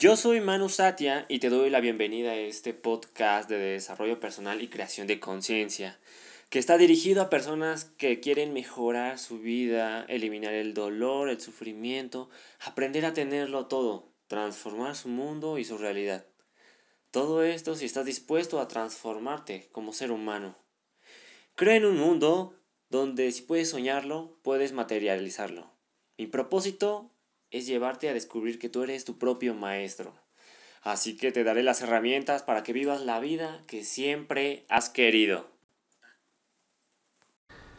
Yo soy Manu Satya y te doy la bienvenida a este podcast de desarrollo personal y creación de conciencia, que está dirigido a personas que quieren mejorar su vida, eliminar el dolor, el sufrimiento, aprender a tenerlo todo, transformar su mundo y su realidad. Todo esto si estás dispuesto a transformarte como ser humano. Creo en un mundo donde si puedes soñarlo, puedes materializarlo. Mi propósito es llevarte a descubrir que tú eres tu propio maestro. Así que te daré las herramientas para que vivas la vida que siempre has querido.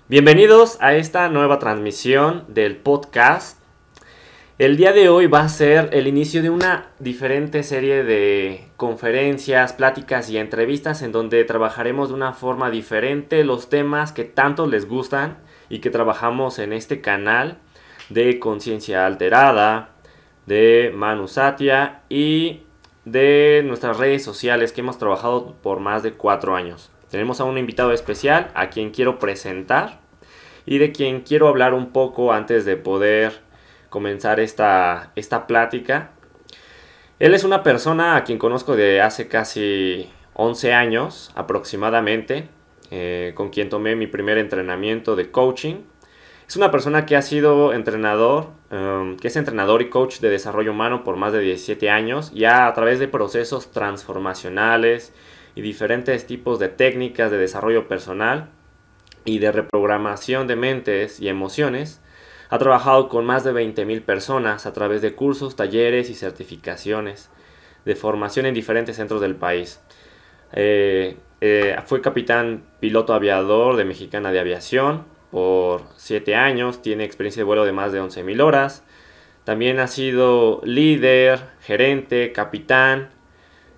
Bienvenidos a esta nueva transmisión del podcast. El día de hoy va a ser el inicio de una diferente serie de conferencias, pláticas y entrevistas en donde trabajaremos de una forma diferente los temas que tanto les gustan y que trabajamos en este canal de Conciencia Alterada, de Manu Satya y de nuestras redes sociales que hemos trabajado por más de cuatro años. Tenemos a un invitado especial a quien quiero presentar y de quien quiero hablar un poco antes de poder comenzar esta, esta plática. Él es una persona a quien conozco de hace casi 11 años aproximadamente, eh, con quien tomé mi primer entrenamiento de coaching es una persona que ha sido entrenador, um, que es entrenador y coach de desarrollo humano por más de 17 años, ya a través de procesos transformacionales y diferentes tipos de técnicas de desarrollo personal y de reprogramación de mentes y emociones. Ha trabajado con más de 20.000 personas a través de cursos, talleres y certificaciones de formación en diferentes centros del país. Eh, eh, fue capitán piloto aviador de Mexicana de Aviación, por 7 años, tiene experiencia de vuelo de más de 11.000 horas. También ha sido líder, gerente, capitán,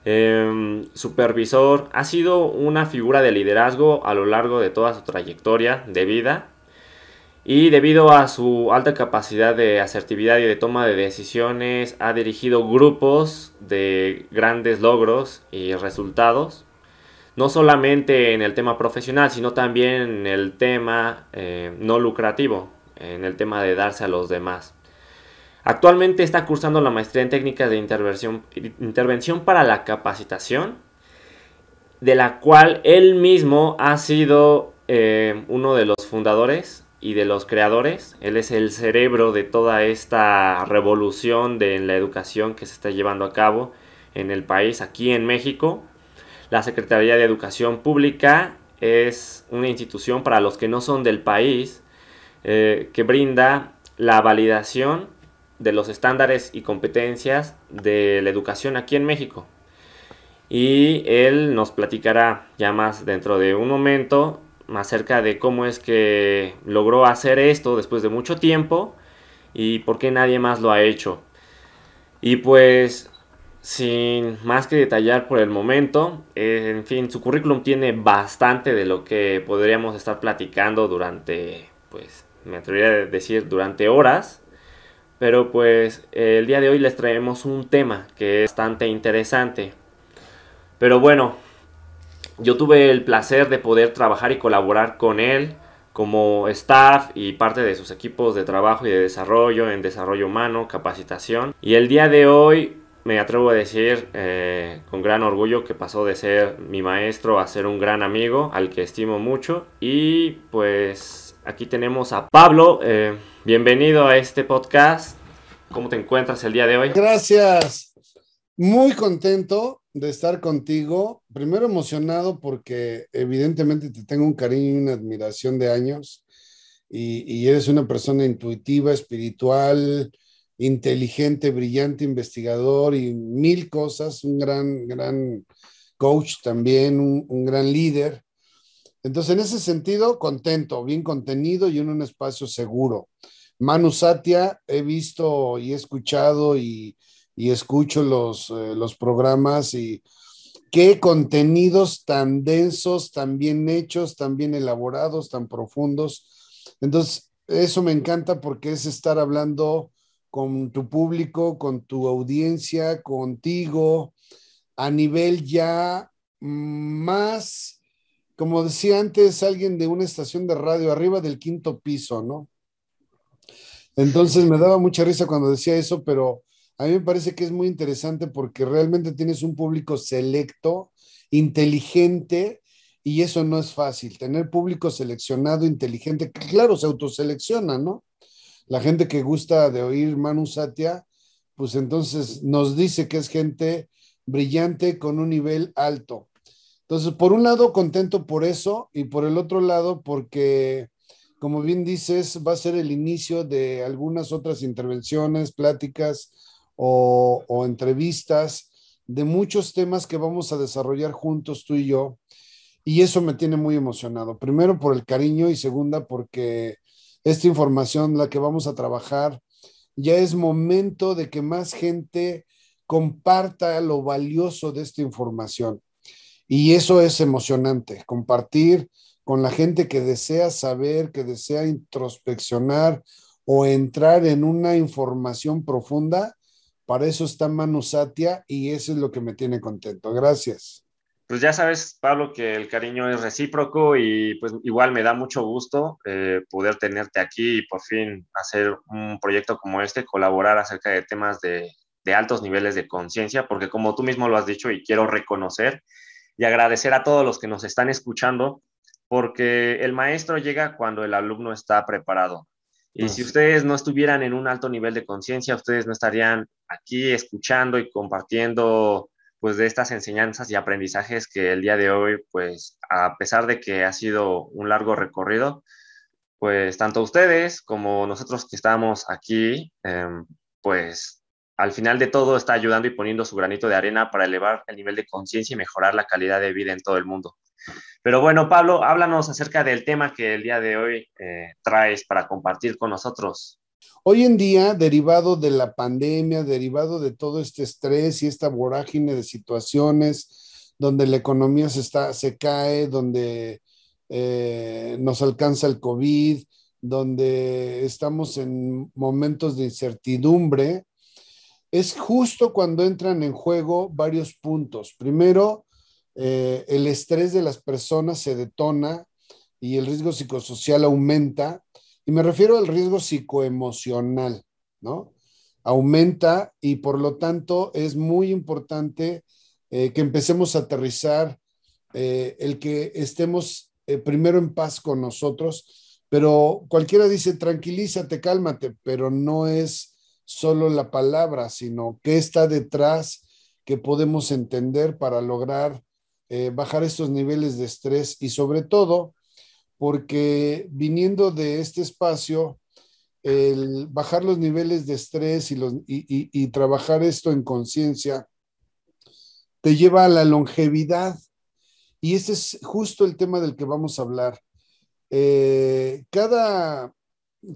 em, supervisor. Ha sido una figura de liderazgo a lo largo de toda su trayectoria de vida. Y debido a su alta capacidad de asertividad y de toma de decisiones, ha dirigido grupos de grandes logros y resultados no solamente en el tema profesional, sino también en el tema eh, no lucrativo, en el tema de darse a los demás. Actualmente está cursando la maestría en técnicas de intervención, intervención para la capacitación, de la cual él mismo ha sido eh, uno de los fundadores y de los creadores. Él es el cerebro de toda esta revolución de la educación que se está llevando a cabo en el país, aquí en México. La Secretaría de Educación Pública es una institución para los que no son del país eh, que brinda la validación de los estándares y competencias de la educación aquí en México. Y él nos platicará ya más dentro de un momento acerca de cómo es que logró hacer esto después de mucho tiempo y por qué nadie más lo ha hecho. Y pues sin más que detallar por el momento, eh, en fin, su currículum tiene bastante de lo que podríamos estar platicando durante, pues, me atrevería a decir durante horas. Pero pues el día de hoy les traemos un tema que es bastante interesante. Pero bueno, yo tuve el placer de poder trabajar y colaborar con él como staff y parte de sus equipos de trabajo y de desarrollo en desarrollo humano, capacitación. Y el día de hoy me atrevo a decir eh, con gran orgullo que pasó de ser mi maestro a ser un gran amigo al que estimo mucho. Y pues aquí tenemos a Pablo. Eh, bienvenido a este podcast. ¿Cómo te encuentras el día de hoy? Gracias. Muy contento de estar contigo. Primero emocionado porque evidentemente te tengo un cariño y una admiración de años. Y, y eres una persona intuitiva, espiritual, inteligente, brillante investigador y mil cosas, un gran, gran coach también, un, gran líder. Entonces, en ese sentido, contento, bien contenido y en un espacio seguro. Manu Satya, he visto y he escuchado y, escucho los, eh, los programas y qué contenidos tan densos, tan bien hechos, tan bien elaborados, tan profundos. Entonces, eso me encanta porque es estar hablando con tu público, con tu audiencia, contigo, a nivel ya más, como decía antes alguien de una estación de radio, arriba del quinto piso, ¿no? Entonces me daba mucha risa cuando decía eso, pero a mí me parece que es muy interesante porque realmente tienes un público selecto, inteligente, y eso no es fácil. Tener público seleccionado, inteligente, claro, se autoselecciona, ¿no? La gente que gusta de oír Manu Satia, pues entonces nos dice que es gente brillante con un nivel alto. Entonces, por un lado, contento por eso y por el otro lado, porque, como bien dices, va a ser el inicio de algunas otras intervenciones, pláticas o, entrevistas de muchos temas que vamos a desarrollar juntos tú y yo. Y eso me tiene muy emocionado. Primero por el cariño y segunda porque esta información, la que vamos a trabajar, ya es momento de que más gente comparta lo valioso de esta información. Y eso es emocionante, compartir con la gente que desea saber, que desea introspeccionar o entrar en una información profunda. Para eso está Manu Satia y eso es lo que me tiene contento. Gracias. Pues ya sabes, Pablo, que el cariño es recíproco y pues igual me da mucho gusto eh, poder tenerte aquí y por fin hacer un proyecto como este, colaborar acerca de temas de, de altos niveles de conciencia, porque como tú mismo lo has dicho y quiero reconocer y agradecer a todos los que nos están escuchando, porque el maestro llega cuando el alumno está preparado. Y si ustedes no estuvieran en un alto nivel de conciencia, ustedes no estarían aquí escuchando y compartiendo pues de estas enseñanzas y aprendizajes que el día de hoy, pues a pesar de que ha sido un largo recorrido, pues tanto ustedes como nosotros que estamos aquí, em, pues al final de todo está ayudando y poniendo su granito de arena para elevar el nivel de conciencia y mejorar la calidad de vida en todo el mundo. Pero bueno, Pablo, háblanos acerca del tema que el día de hoy eh, traes para compartir con nosotros. Hoy en día, derivado de la pandemia, derivado de todo este estrés y esta vorágine de situaciones donde la economía se, está, se cae, donde eh, nos alcanza el COVID, donde estamos en momentos de incertidumbre, es justo cuando entran en juego varios puntos. Primero, eh, el estrés de las personas se detona y el riesgo psicosocial aumenta y me refiero al riesgo psicoemocional, ¿no? Aumenta y por lo tanto es muy importante eh, que empecemos a aterrizar eh, el que estemos eh, primero en paz con nosotros, pero cualquiera dice tranquilízate, cálmate, pero no es solo la palabra, sino qué está detrás que podemos entender para lograr bajar estos niveles de estrés y sobre todo porque viniendo de este espacio, el bajar los niveles de estrés y, trabajar esto en conciencia te lleva a la longevidad. Y ese es justo el tema del que vamos a hablar. Eh, cada,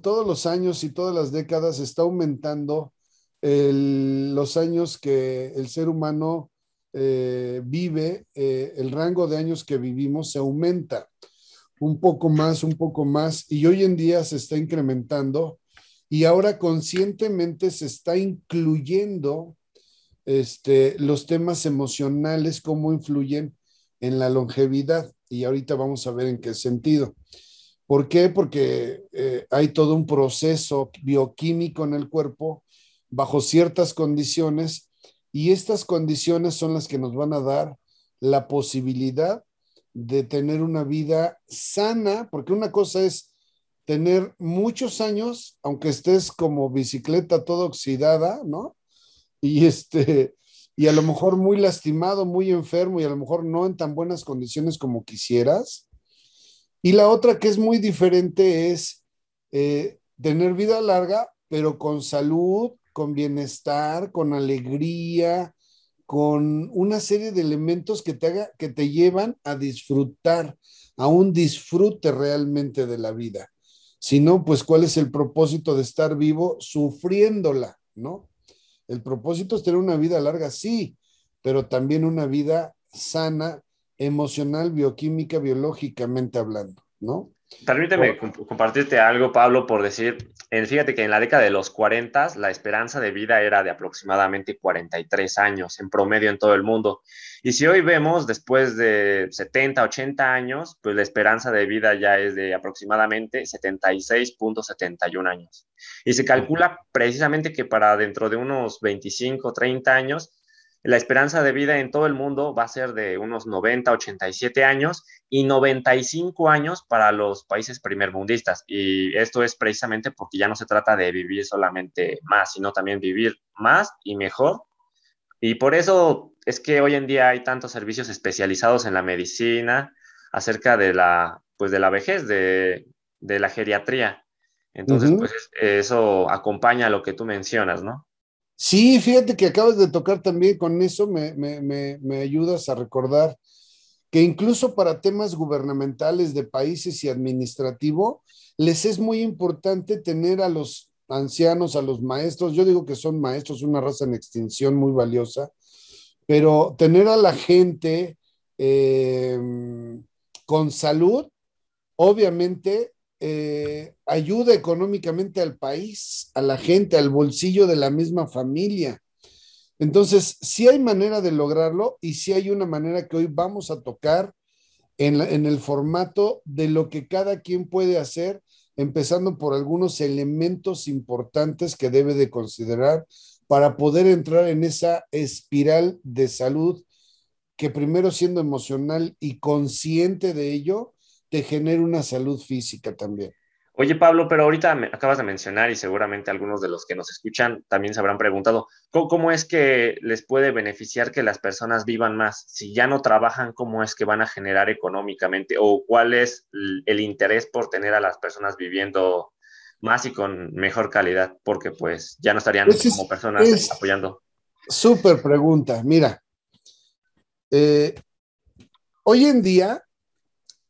todos los años y todas las décadas está aumentando los años que el ser humano eh, vive, eh, el rango de años que vivimos se aumenta un poco más, un poco más, y hoy en día se está incrementando y ahora conscientemente se está incluyendo este, los temas emocionales, cómo influyen en la longevidad. Y ahorita vamos a ver en qué sentido. ¿Por qué? Porque eh, hay todo un proceso bioquímico en el cuerpo bajo ciertas condiciones y estas condiciones son las que nos van a dar la posibilidad de tener una vida sana, porque una cosa es tener muchos años, aunque estés como bicicleta toda oxidada, ¿no? Y este, y a lo mejor muy lastimado, muy enfermo y a lo mejor no en tan buenas condiciones como quisieras. Y la otra que es muy diferente es eh, tener vida larga, pero con salud, con bienestar, con alegría, con una serie de elementos que te, haga, que te llevan a disfrutar, a un disfrute realmente de la vida. Si no, pues cuál es el propósito de estar vivo sufriéndola, ¿no? El propósito es tener una vida larga, sí, pero también una vida sana, emocional, bioquímica, biológicamente hablando, ¿no? Permíteme compartirte algo, Pablo, por decir, fíjate que en la década de los 40 la esperanza de vida era de aproximadamente 43 años en promedio en todo el mundo. Y si hoy vemos, después de 70, 80 años, pues la esperanza de vida ya es de aproximadamente 76.71 años. Y se calcula precisamente que para dentro de unos 25, 30 años, la esperanza de vida en todo el mundo va a ser de unos 90, 87 años y 95 años para los países primermundistas. Y esto es precisamente porque ya no se trata de vivir solamente más, sino también vivir más y mejor. Y por eso es que hoy en día hay tantos servicios especializados en la medicina acerca de la, pues de la vejez, de, de la geriatría. Entonces, pues eso acompaña a lo que tú mencionas, ¿no? Sí, fíjate que acabas de tocar también con eso, me, me, ayudas a recordar que incluso para temas gubernamentales de países y administrativo, les es muy importante tener a los ancianos, a los maestros, yo digo que son maestros, una raza en extinción muy valiosa, pero tener a la gente eh, con salud, obviamente eh, ayuda económicamente al país, a la gente, al bolsillo de la misma familia. Entonces, sí hay manera de lograrlo y sí hay una manera que hoy vamos a tocar en, en el formato de lo que cada quien puede hacer, empezando por algunos elementos importantes que debe de considerar para poder entrar en esa espiral de salud que primero siendo emocional y consciente de ello, te genera una salud física también. Oye, Pablo, pero ahorita me acabas de mencionar y seguramente algunos de los que nos escuchan también se habrán preguntado, ¿cómo, es que les puede beneficiar que las personas vivan más? Si ya no trabajan, ¿cómo es que van a generar económicamente? ¿O cuál es el interés por tener a las personas viviendo más y con mejor calidad? Porque pues ya no estarían pues como personas apoyando. Súper pregunta. Mira, eh, hoy en día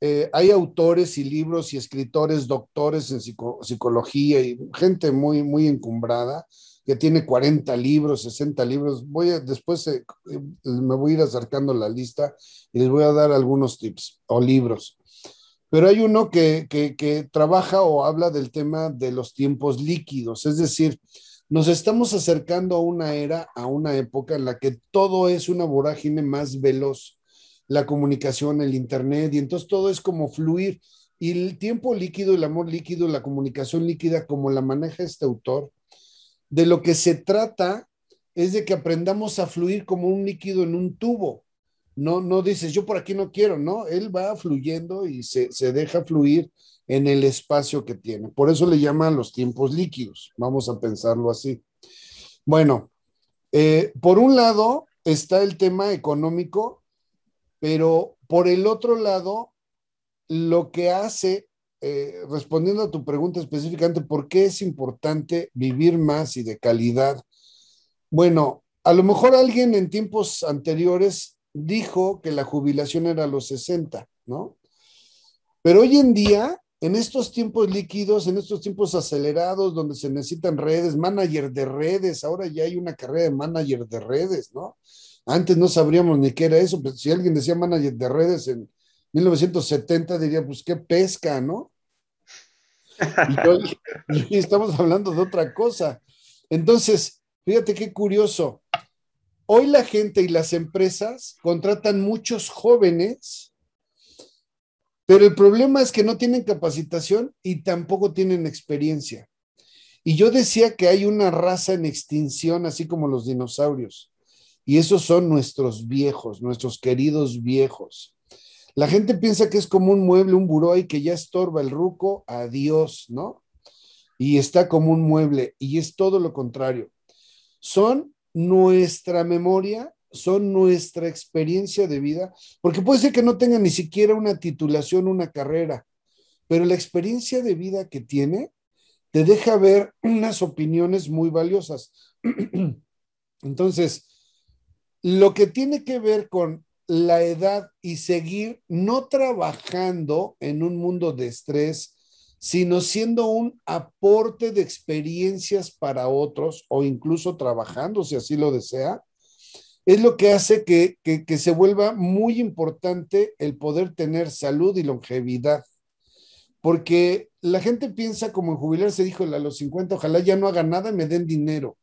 eh, hay autores y libros y escritores, doctores en psicología y gente muy, muy encumbrada que tiene 40 libros, 60 libros. Voy a, después eh, eh, me voy a ir acercando la lista y les voy a dar algunos tips o libros. Pero hay uno que, que, que trabaja o habla del tema de los tiempos líquidos, es decir, nos estamos acercando a una era, a una época en la que todo es una vorágine más veloz la comunicación, el Internet, y entonces todo es como fluir. Y el tiempo líquido, el amor líquido, la comunicación líquida, como la maneja este autor, de lo que se trata es de que aprendamos a fluir como un líquido en un tubo. No, no dices, yo por aquí no quiero, no, él va fluyendo y se, deja fluir en el espacio que tiene. Por eso le llaman los tiempos líquidos, vamos a pensarlo así. Bueno, eh, por un lado está el tema económico pero por el otro lado, lo que hace, eh, respondiendo a tu pregunta específicamente, ¿por qué es importante vivir más y de calidad? Bueno, a lo mejor alguien en tiempos anteriores dijo que la jubilación era a los 60, ¿no? Pero hoy en día, en estos tiempos líquidos, en estos tiempos acelerados, donde se necesitan redes, manager de redes, ahora ya hay una carrera de manager de redes, ¿no? Antes no sabríamos ni qué era eso, pero si alguien decía manager de redes en 1970, diría, pues qué pesca, ¿no? Y, estamos hablando de otra cosa. Entonces, fíjate qué curioso. Hoy la gente y las empresas contratan muchos jóvenes, pero el problema es que no tienen capacitación y tampoco tienen experiencia. Y yo decía que hay una raza en extinción, así como los dinosaurios. Y esos son nuestros viejos, nuestros queridos viejos. La gente piensa que es como un mueble, un buró y que ya estorba el ruco, adiós, ¿no? Y está como un mueble y es todo lo contrario. Son nuestra memoria, son nuestra experiencia de vida, porque puede ser que no tengan ni siquiera una titulación, una carrera, pero la experiencia de vida que tiene te deja ver unas opiniones muy valiosas. Entonces, lo que tiene que ver con la edad y seguir no trabajando en un mundo de estrés, sino siendo un aporte de experiencias para otros o incluso trabajando, si así lo desea, es lo que hace que, que, se vuelva muy importante el poder tener salud y longevidad. porque la gente piensa como en jubilarse, dijo a los 50, ojalá ya no haga nada y me den dinero,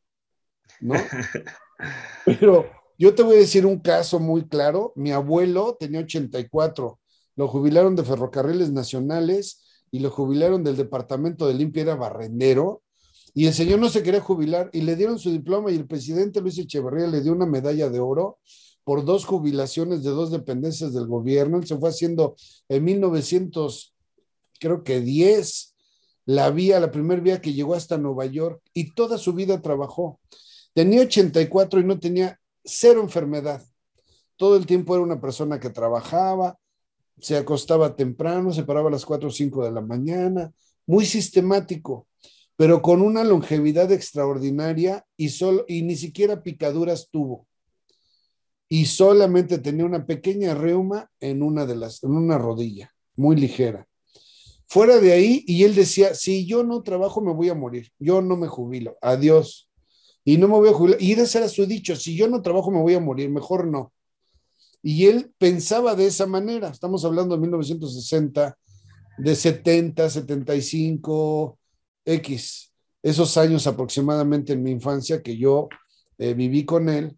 ¿no? Pero yo te voy a decir un caso muy claro. Mi abuelo tenía 84, lo jubilaron de Ferrocarriles Nacionales y lo jubilaron del Departamento de Limpia, era barrendero, y el señor no se quería jubilar y le dieron su diploma y el presidente Luis Echeverría le dio una medalla de oro por dos jubilaciones de dos dependencias del gobierno. Él se fue haciendo en 1900, creo que 10, la vía, la primera vía que llegó hasta Nueva York y toda su vida trabajó. Tenía 84 y no tenía cero enfermedad. Todo el tiempo era una persona que trabajaba, se acostaba temprano, se paraba a las 4 o 5 de la mañana, muy sistemático, pero con una longevidad extraordinaria y, solo, y ni siquiera picaduras tuvo y solamente tenía una pequeña reuma en una de las, en una rodilla, muy ligera. Fuera de ahí, y él decía, si yo no trabajo me voy a morir, yo no me jubilo, adiós. Y no me voy a jubilar. Y ese era su dicho, si yo no trabajo me voy a morir, mejor no. Y él pensaba de esa manera, estamos hablando de 1960, de 70, 75, X, esos años aproximadamente en mi infancia que yo eh, viví con él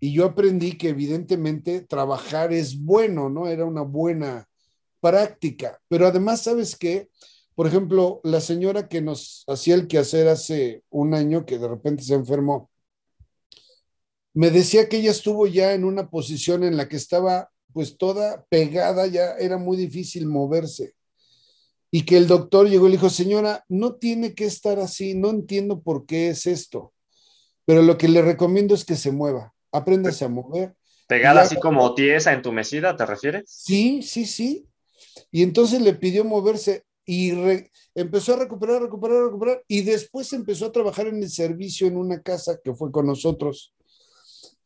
y yo aprendí que evidentemente trabajar es bueno, ¿no? Era una buena práctica, pero además, ¿sabes qué? Por ejemplo, la señora que nos hacía el quehacer hace un año, que de repente se enfermó, me decía que ella estuvo ya en una posición en la que estaba pues toda pegada, ya era muy difícil moverse. Y que el doctor llegó y le dijo, señora, no tiene que estar así, no entiendo por qué es esto, pero lo que le recomiendo es que se mueva apréndase a mover. ¿Pegada así como tiesa, entumecida, te refieres? Sí, sí, sí. Y entonces le pidió moverse y empezó a recuperar, recuperar, recuperar. Y después empezó a trabajar en el servicio en una casa que fue con nosotros.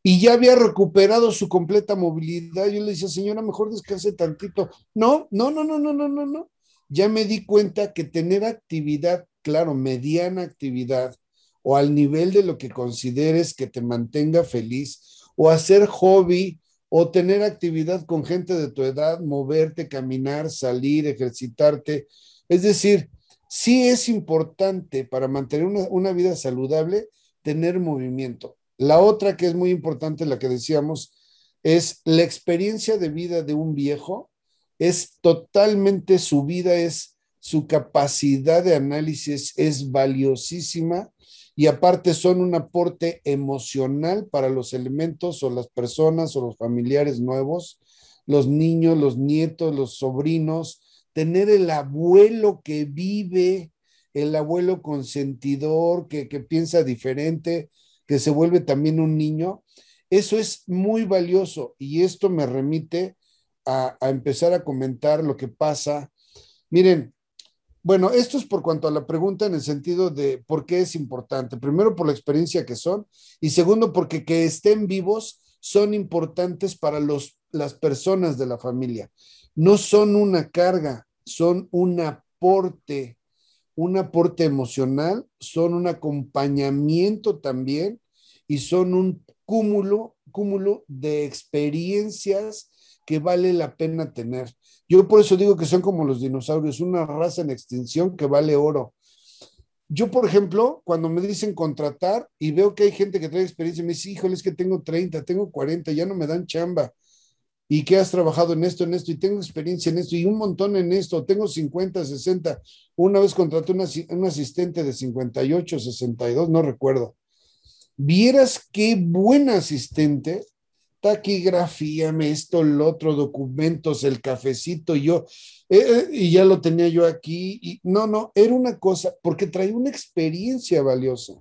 Y ya había recuperado su completa movilidad. Yo le decía, señora, mejor descanse tantito. No, no, no, no, no, no, no, no. Ya me di cuenta que tener actividad, claro, mediana actividad, o al nivel de lo que consideres que te mantenga feliz, o hacer hobby, o tener actividad con gente de tu edad, moverte, caminar, salir, ejercitarte. Es decir, sí es importante para mantener una, una vida saludable tener movimiento. La otra que es muy importante, la que decíamos, es la experiencia de vida de un viejo, es totalmente su vida, es su capacidad de análisis es valiosísima y aparte son un aporte emocional para los elementos o las personas o los familiares nuevos, los niños, los nietos, los sobrinos, tener el abuelo que vive, el abuelo consentidor, que, piensa diferente, que se vuelve también un niño, eso es muy valioso y esto me remite a, a empezar a comentar lo que pasa. Miren, bueno, esto es por cuanto a la pregunta en el sentido de por qué es importante. Primero, por la experiencia que son y segundo, porque que estén vivos son importantes para los, las personas de la familia. No son una carga, son un aporte, un aporte emocional, son un acompañamiento también y son un cúmulo, cúmulo de experiencias que vale la pena tener. Yo por eso digo que son como los dinosaurios, una raza en extinción que vale oro. Yo, por ejemplo, cuando me dicen contratar y veo que hay gente que trae experiencia, me dice, híjole, es que tengo 30, tengo 40, ya no me dan chamba. Y que has trabajado en esto, en esto, y tengo experiencia en esto, y un montón en esto, tengo 50, 60. Una vez contraté un asistente de 58, 62, no recuerdo. Vieras qué buen asistente, taquigrafíame esto, el otro, documentos, el cafecito, yo, eh, y ya lo tenía yo aquí, y no, no, era una cosa, porque traía una experiencia valiosa.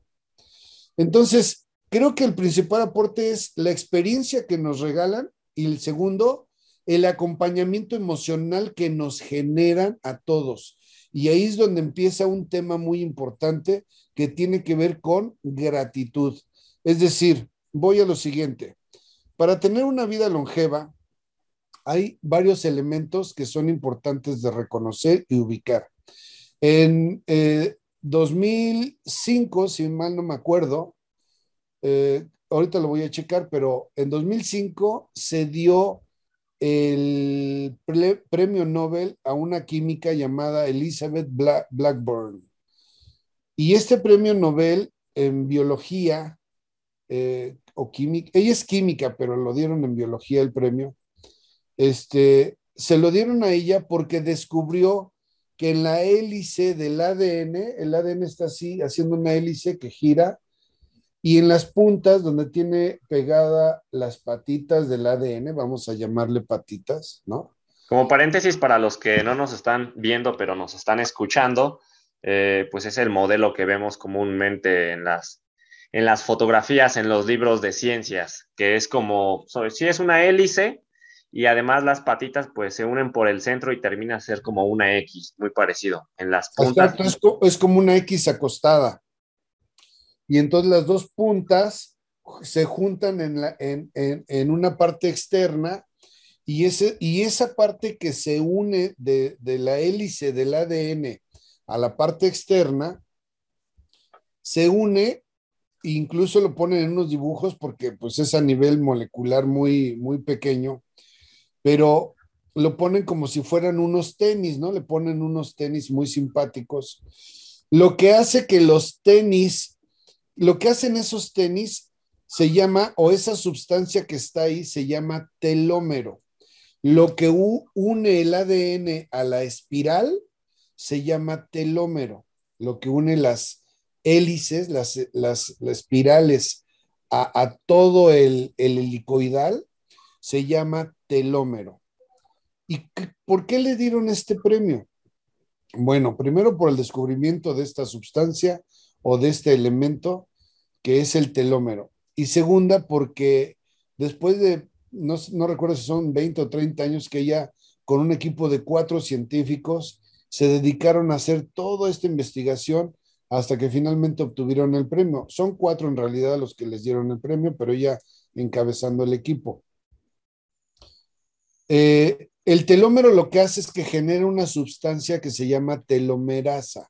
Entonces, creo que el principal aporte es la experiencia que nos regalan y el segundo, el acompañamiento emocional que nos generan a todos. Y ahí es donde empieza un tema muy importante que tiene que ver con gratitud. Es decir, voy a lo siguiente. Para tener una vida longeva, hay varios elementos que son importantes de reconocer y ubicar. En 2005, eh, si mal no me acuerdo, eh, ahorita lo voy a checar, pero en 2005 se dio el premio Nobel a una química llamada Elizabeth Blackburn. Y este premio Nobel en biología eh, ella es química, pero lo dieron en biología el premio, este, se lo dieron a ella porque descubrió que en la hélice del ADN, el ADN está así, haciendo una hélice que gira, y en las puntas donde tiene pegada las patitas del ADN, vamos a llamarle patitas, ¿no? Como paréntesis para los que no nos están viendo, pero nos están escuchando, eh, pues es el modelo que vemos comúnmente en las, en las fotografías, en los libros de ciencias, que es como, si es una hélice, y además las patitas pues se unen por el centro y termina a ser como una X, muy parecido en las puntas. es, como una X acostada. Y entonces las dos puntas se juntan en, la, en, una parte externa y, ese, y esa parte que se une de, de la hélice del ADN a la parte externa se une incluso lo ponen en unos dibujos porque pues es a nivel molecular muy, muy pequeño pero lo ponen como si fueran unos tenis, ¿no? Le ponen unos tenis muy simpáticos. Lo que hace que los tenis, lo que hacen esos tenis se llama, o esa sustancia que está ahí se llama telómero. Lo que une el ADN a la espiral se llama telómero. Lo que une las hélices, las, espirales a, todo el, el helicoidal se llama telómero. ¿Y por qué le dieron este premio? Bueno, primero por el descubrimiento de esta sustancia o de este elemento que es el telómero. Y segunda, porque después de, no, no recuerdo si son 20 o 30 años que ella, con un equipo de cuatro científicos, se dedicaron a hacer toda esta investigación hasta que finalmente obtuvieron el premio. Son cuatro en realidad los que les dieron el premio, pero ella encabezando el equipo. Eh, el telómero lo que hace es que genera una sustancia que se llama telomerasa.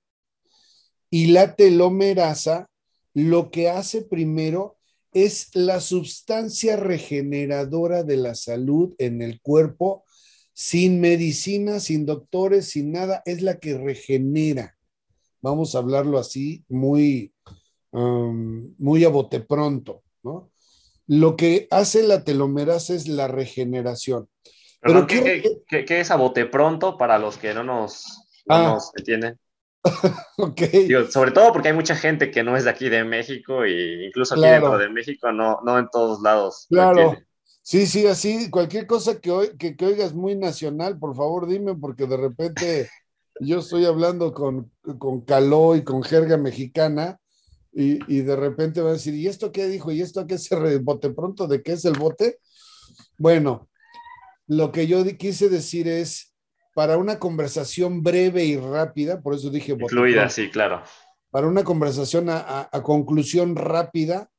Y la telomerasa lo que hace primero es la sustancia regeneradora de la salud en el cuerpo, sin medicina, sin doctores, sin nada, es la que regenera. Vamos a hablarlo así, muy, um, muy a bote pronto, ¿no? Lo que hace la telomerasa es la regeneración. Pero ¿qué, es a bote pronto para los que no nos, ah. entienden? ok. sobre todo porque hay mucha gente que no es de aquí de México e incluso aquí dentro de México no, no en todos lados. Claro. Sí, sí, así, cualquier cosa que, que, que, oigas muy nacional, por favor dime, porque de repente yo estoy hablando con, con caló y con jerga mexicana y, y, de repente va a decir, ¿y esto qué dijo? ¿Y esto qué se bote pronto? ¿De qué es el bote? Bueno, lo que yo quise decir es, para una conversación breve y rápida, por eso dije... Fluida, sí, claro. Para una conversación a, conclusión rápida,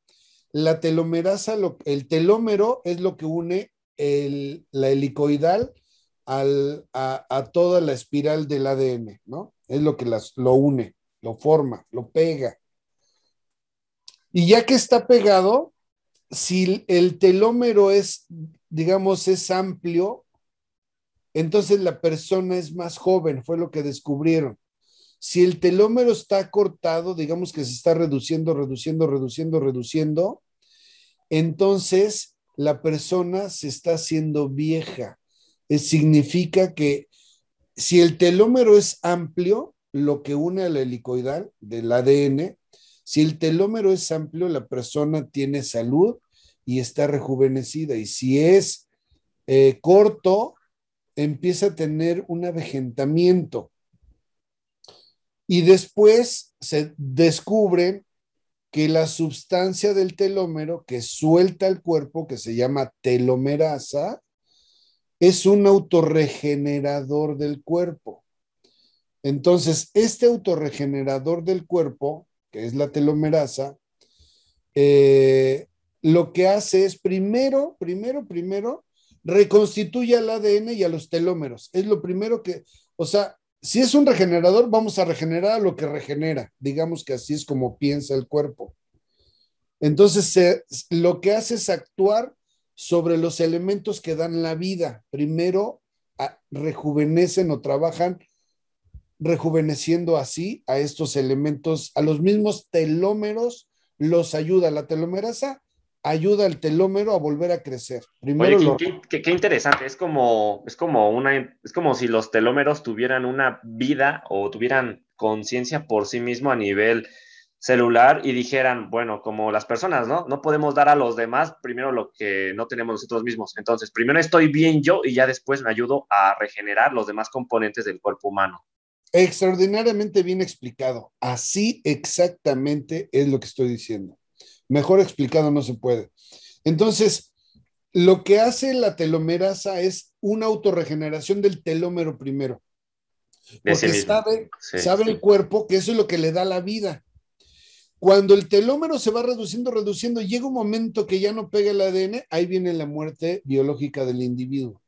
la telomerasa, el telómero es lo que une la helicoidal a, toda la espiral del ADN, ¿no? Es lo que las, lo une, lo forma, lo pega. Y ya que está pegado, si el telómero es digamos, es amplio, entonces la persona es más joven, fue lo que descubrieron. Si el telómero está cortado, digamos que se está reduciendo, reduciendo, reduciendo, reduciendo, entonces la persona se está haciendo vieja. Significa que si el telómero es amplio, lo que une al helicoidal del ADN, si el telómero es amplio, la persona tiene salud y está rejuvenecida. Y si es eh, corto, empieza a tener un avejentamiento. Y después se descubre que la sustancia del telómero que suelta el cuerpo, que se llama telomerasa, es un autorregenerador del cuerpo. Entonces, este autorregenerador del cuerpo, que es la telomerasa, eh, lo que hace es primero, primero, primero, reconstituye al ADN y a los telómeros. Es lo primero que, o sea, si es un regenerador, vamos a regenerar a lo que regenera. Digamos que así es como piensa el cuerpo. Entonces, lo que hace es actuar sobre los elementos que dan la vida. Primero, rejuvenecen o trabajan rejuveneciendo así a estos elementos, a los mismos telómeros, los ayuda. La telomerasa ayuda al telómero a volver a crecer. Primero qué, qué, interesante, es como, es, como una, es como si los telómeros tuvieran una vida o tuvieran conciencia por sí mismo a nivel celular y dijeran, bueno, como las personas, ¿no? No podemos dar a los demás primero lo que no tenemos nosotros mismos. Entonces, primero estoy bien yo y ya después me ayudo a regenerar los demás componentes del cuerpo humano. Extraordinariamente bien explicado. Así exactamente es lo que estoy diciendo. Mejor explicado no se puede. Entonces, lo que hace la telomerasa es una autorregeneración del telómero primero. Porque sabe, sabe el cuerpo que eso es lo que le da la vida. Cuando el telómero se va reduciendo, reduciendo, llega un momento que ya no pega el ADN, ahí viene la muerte biológica del individuo.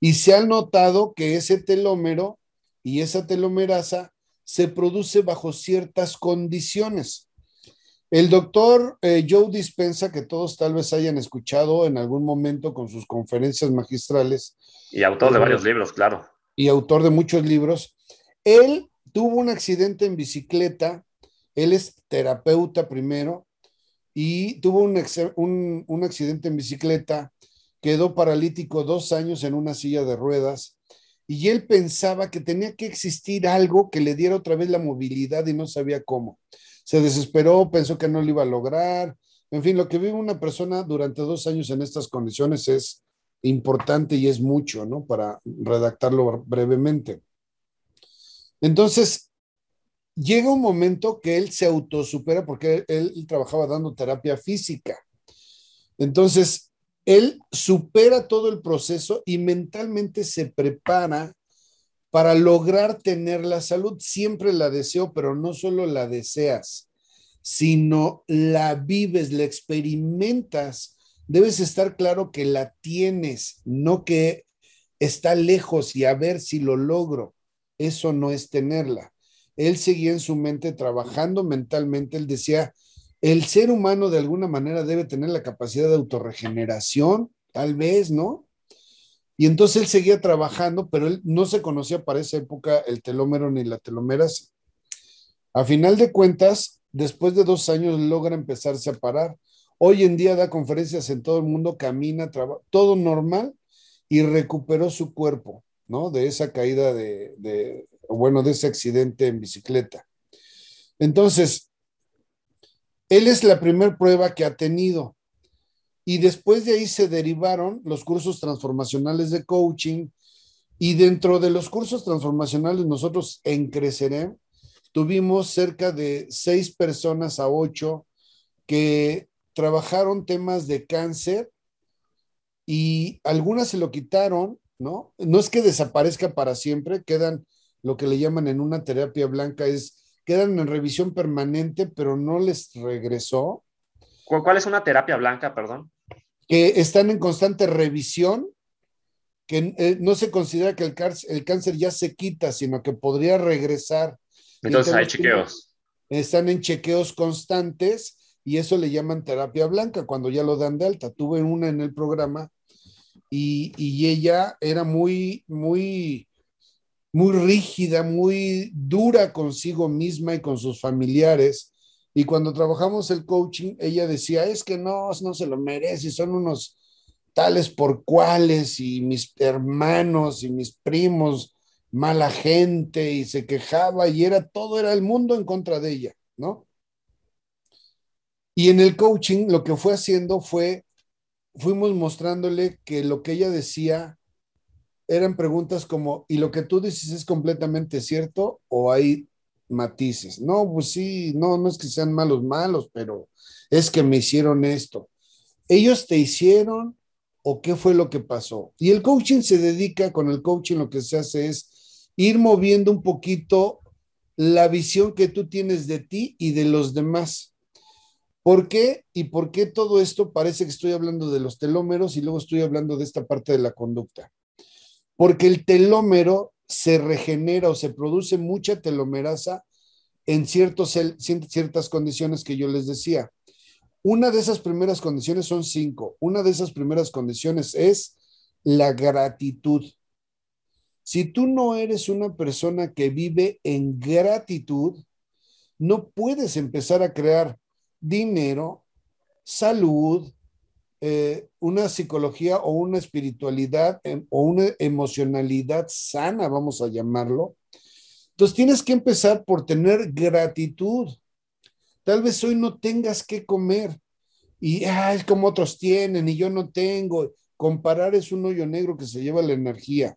Y se ha notado que ese telómero y esa telomerasa se produce bajo ciertas condiciones. El doctor eh, Joe Dispensa, que todos tal vez hayan escuchado en algún momento con sus conferencias magistrales. Y autor de varios libros, claro. Y autor de muchos libros. Él tuvo un accidente en bicicleta. Él es terapeuta primero y tuvo un, un accidente en bicicleta. Quedó paralítico dos años en una silla de ruedas y él pensaba que tenía que existir algo que le diera otra vez la movilidad y no sabía cómo. Se desesperó, pensó que no lo iba a lograr. En fin, lo que vive una persona durante dos años en estas condiciones es importante y es mucho, ¿no? Para redactarlo brevemente. Entonces, llega un momento que él se autosupera porque él, trabajaba dando terapia física. Entonces, él supera todo el proceso y mentalmente se prepara para lograr tener la salud. Siempre la deseo, pero no solo la deseas, sino la vives, la experimentas. Debes estar claro que la tienes, no que está lejos y a ver si lo logro. Eso no es tenerla. Él seguía en su mente trabajando mentalmente. Él decía, el ser humano de alguna manera debe tener la capacidad de autorregeneración, tal vez, ¿no? Y entonces él seguía trabajando, pero él no se conocía para esa época el telómero ni la telomeras. A final de cuentas, después de dos años logra empezarse a parar. Hoy en día da conferencias en todo el mundo, camina, trabaja, todo normal y recuperó su cuerpo, ¿no? De esa caída de bueno, de ese accidente en bicicleta. Entonces, él es la primera prueba que ha tenido. Y después de ahí se derivaron los cursos transformacionales de coaching. Y dentro de los cursos transformacionales, nosotros en Creceré tuvimos cerca de seis personas a ocho que trabajaron temas de cáncer y algunas se lo quitaron, ¿no? No es que desaparezca para siempre, quedan lo que le llaman en una terapia blanca, es quedan en revisión permanente, pero no les regresó. ¿Cuál es una terapia blanca, perdón? Que están en constante revisión, que eh, no se considera que el, el, cáncer ya se quita, sino que podría regresar. Entonces hay chequeos. Están en chequeos constantes y eso le llaman terapia blanca cuando ya lo dan de alta. Tuve una en el programa y, y ella era muy, muy muy rígida, muy dura consigo misma y con sus familiares. Y cuando trabajamos el coaching, ella decía, es que no, no se lo merece, son unos tales por cuales y mis hermanos y mis primos, mala gente, y se quejaba y era todo, era el mundo en contra de ella, ¿no? Y en el coaching lo que fue haciendo fue, fuimos mostrándole que lo que ella decía eran preguntas como, ¿y lo que tú dices es completamente cierto o hay matices? No, pues sí, no, no es que sean malos, malos, pero es que me hicieron esto. ¿Ellos te hicieron o qué fue lo que pasó? Y el coaching se dedica, con el coaching lo que se hace es ir moviendo un poquito la visión que tú tienes de ti y de los demás. ¿Por qué? ¿Y por qué todo esto parece que estoy hablando de los telómeros y luego estoy hablando de esta parte de la conducta? Porque el telómero se regenera o se produce mucha telomerasa en ciertas condiciones que yo les decía. Una de esas primeras condiciones son cinco. Una de esas primeras condiciones es la gratitud. Si tú no eres una persona que vive en gratitud, no puedes empezar a crear dinero, salud, eh, una psicología o una espiritualidad em, o una emocionalidad sana, vamos a llamarlo. Entonces tienes que empezar por tener gratitud. Tal vez hoy no tengas que comer y es como otros tienen y yo no tengo. Comparar es un hoyo negro que se lleva la energía.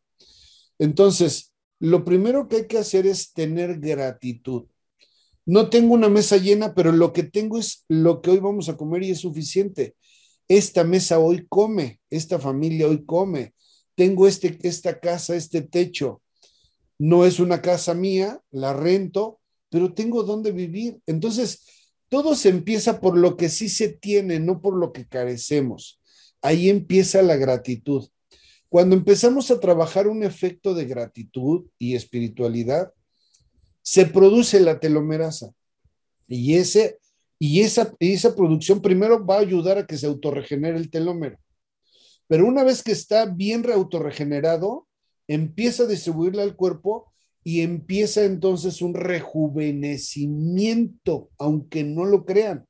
Entonces, lo primero que hay que hacer es tener gratitud. No tengo una mesa llena, pero lo que tengo es lo que hoy vamos a comer y es suficiente esta mesa hoy come, esta familia hoy come, tengo este, esta casa, este techo. No es una casa mía, la rento, pero tengo dónde vivir. Entonces, todo se empieza por lo que sí se tiene, no por lo que carecemos. Ahí empieza la gratitud. Cuando empezamos a trabajar un efecto de gratitud y espiritualidad, se produce la telomerasa. Y ese y esa, esa producción primero va a ayudar a que se autorregenere el telómero. Pero una vez que está bien reautorregenerado, empieza a distribuirle al cuerpo y empieza entonces un rejuvenecimiento, aunque no lo crean.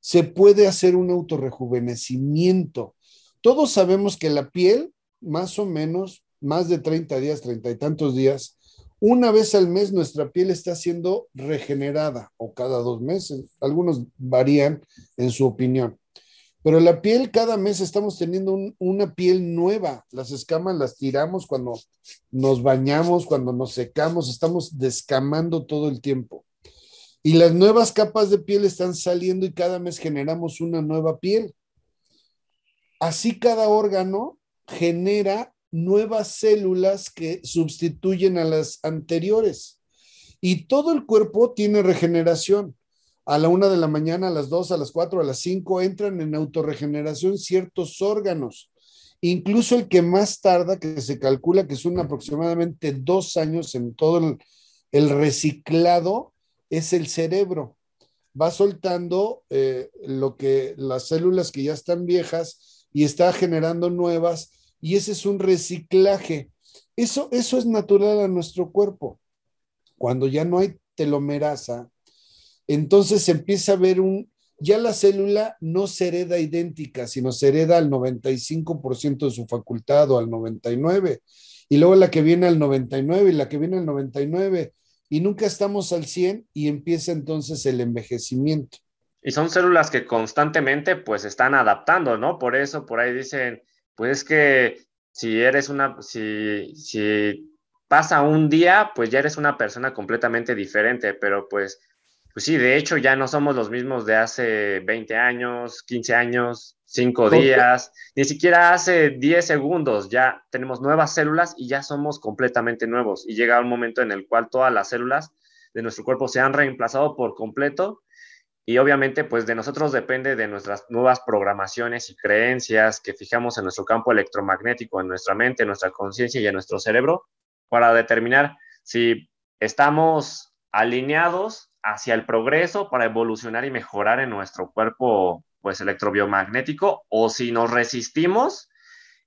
Se puede hacer un autorrejuvenecimiento. Todos sabemos que la piel, más o menos, más de 30 días, 30 y tantos días, una vez al mes nuestra piel está siendo regenerada o cada dos meses. Algunos varían en su opinión. Pero la piel cada mes estamos teniendo una piel nueva. Las escamas las tiramos cuando nos bañamos, cuando nos secamos, estamos descamando todo el tiempo. Y las nuevas capas de piel están saliendo y cada mes generamos una nueva piel. Así cada órgano genera nuevas células que sustituyen a las anteriores. Y todo el cuerpo tiene regeneración. A la una de la mañana, a las dos, a las cuatro, a las cinco, entran en autorregeneración ciertos órganos. Incluso el que más tarda, que se calcula que son aproximadamente dos años en todo el, reciclado, es el cerebro. Va soltando eh, lo que las células que ya están viejas y está generando nuevas y ese es un reciclaje. Eso, eso es natural a nuestro cuerpo. Cuando ya no hay telomerasa, entonces se empieza a ver un, ya la célula no se hereda idéntica, sino se hereda al 95% de su facultad o al 99%, y luego la que viene al 99 y la que viene al 99, y nunca estamos al 100 y empieza entonces el envejecimiento. Y son células que constantemente pues están adaptando, ¿no? Por eso por ahí dicen, pues que si eres una, si, si pasa un día, pues ya eres una persona completamente diferente, pero pues, pues sí, de hecho ya no somos los mismos de hace 20 años, 15 años, 5 días, ni siquiera hace 10 segundos, ya tenemos nuevas células y ya somos completamente nuevos. Y llega un momento en el cual todas las células de nuestro cuerpo se han reemplazado por completo y obviamente, pues de nosotros depende de nuestras nuevas programaciones y creencias que fijamos en nuestro campo electromagnético, en nuestra mente, en nuestra conciencia y en nuestro cerebro, para determinar si estamos alineados hacia el progreso para evolucionar y mejorar en nuestro cuerpo, pues electrobiomagnético, o si nos resistimos.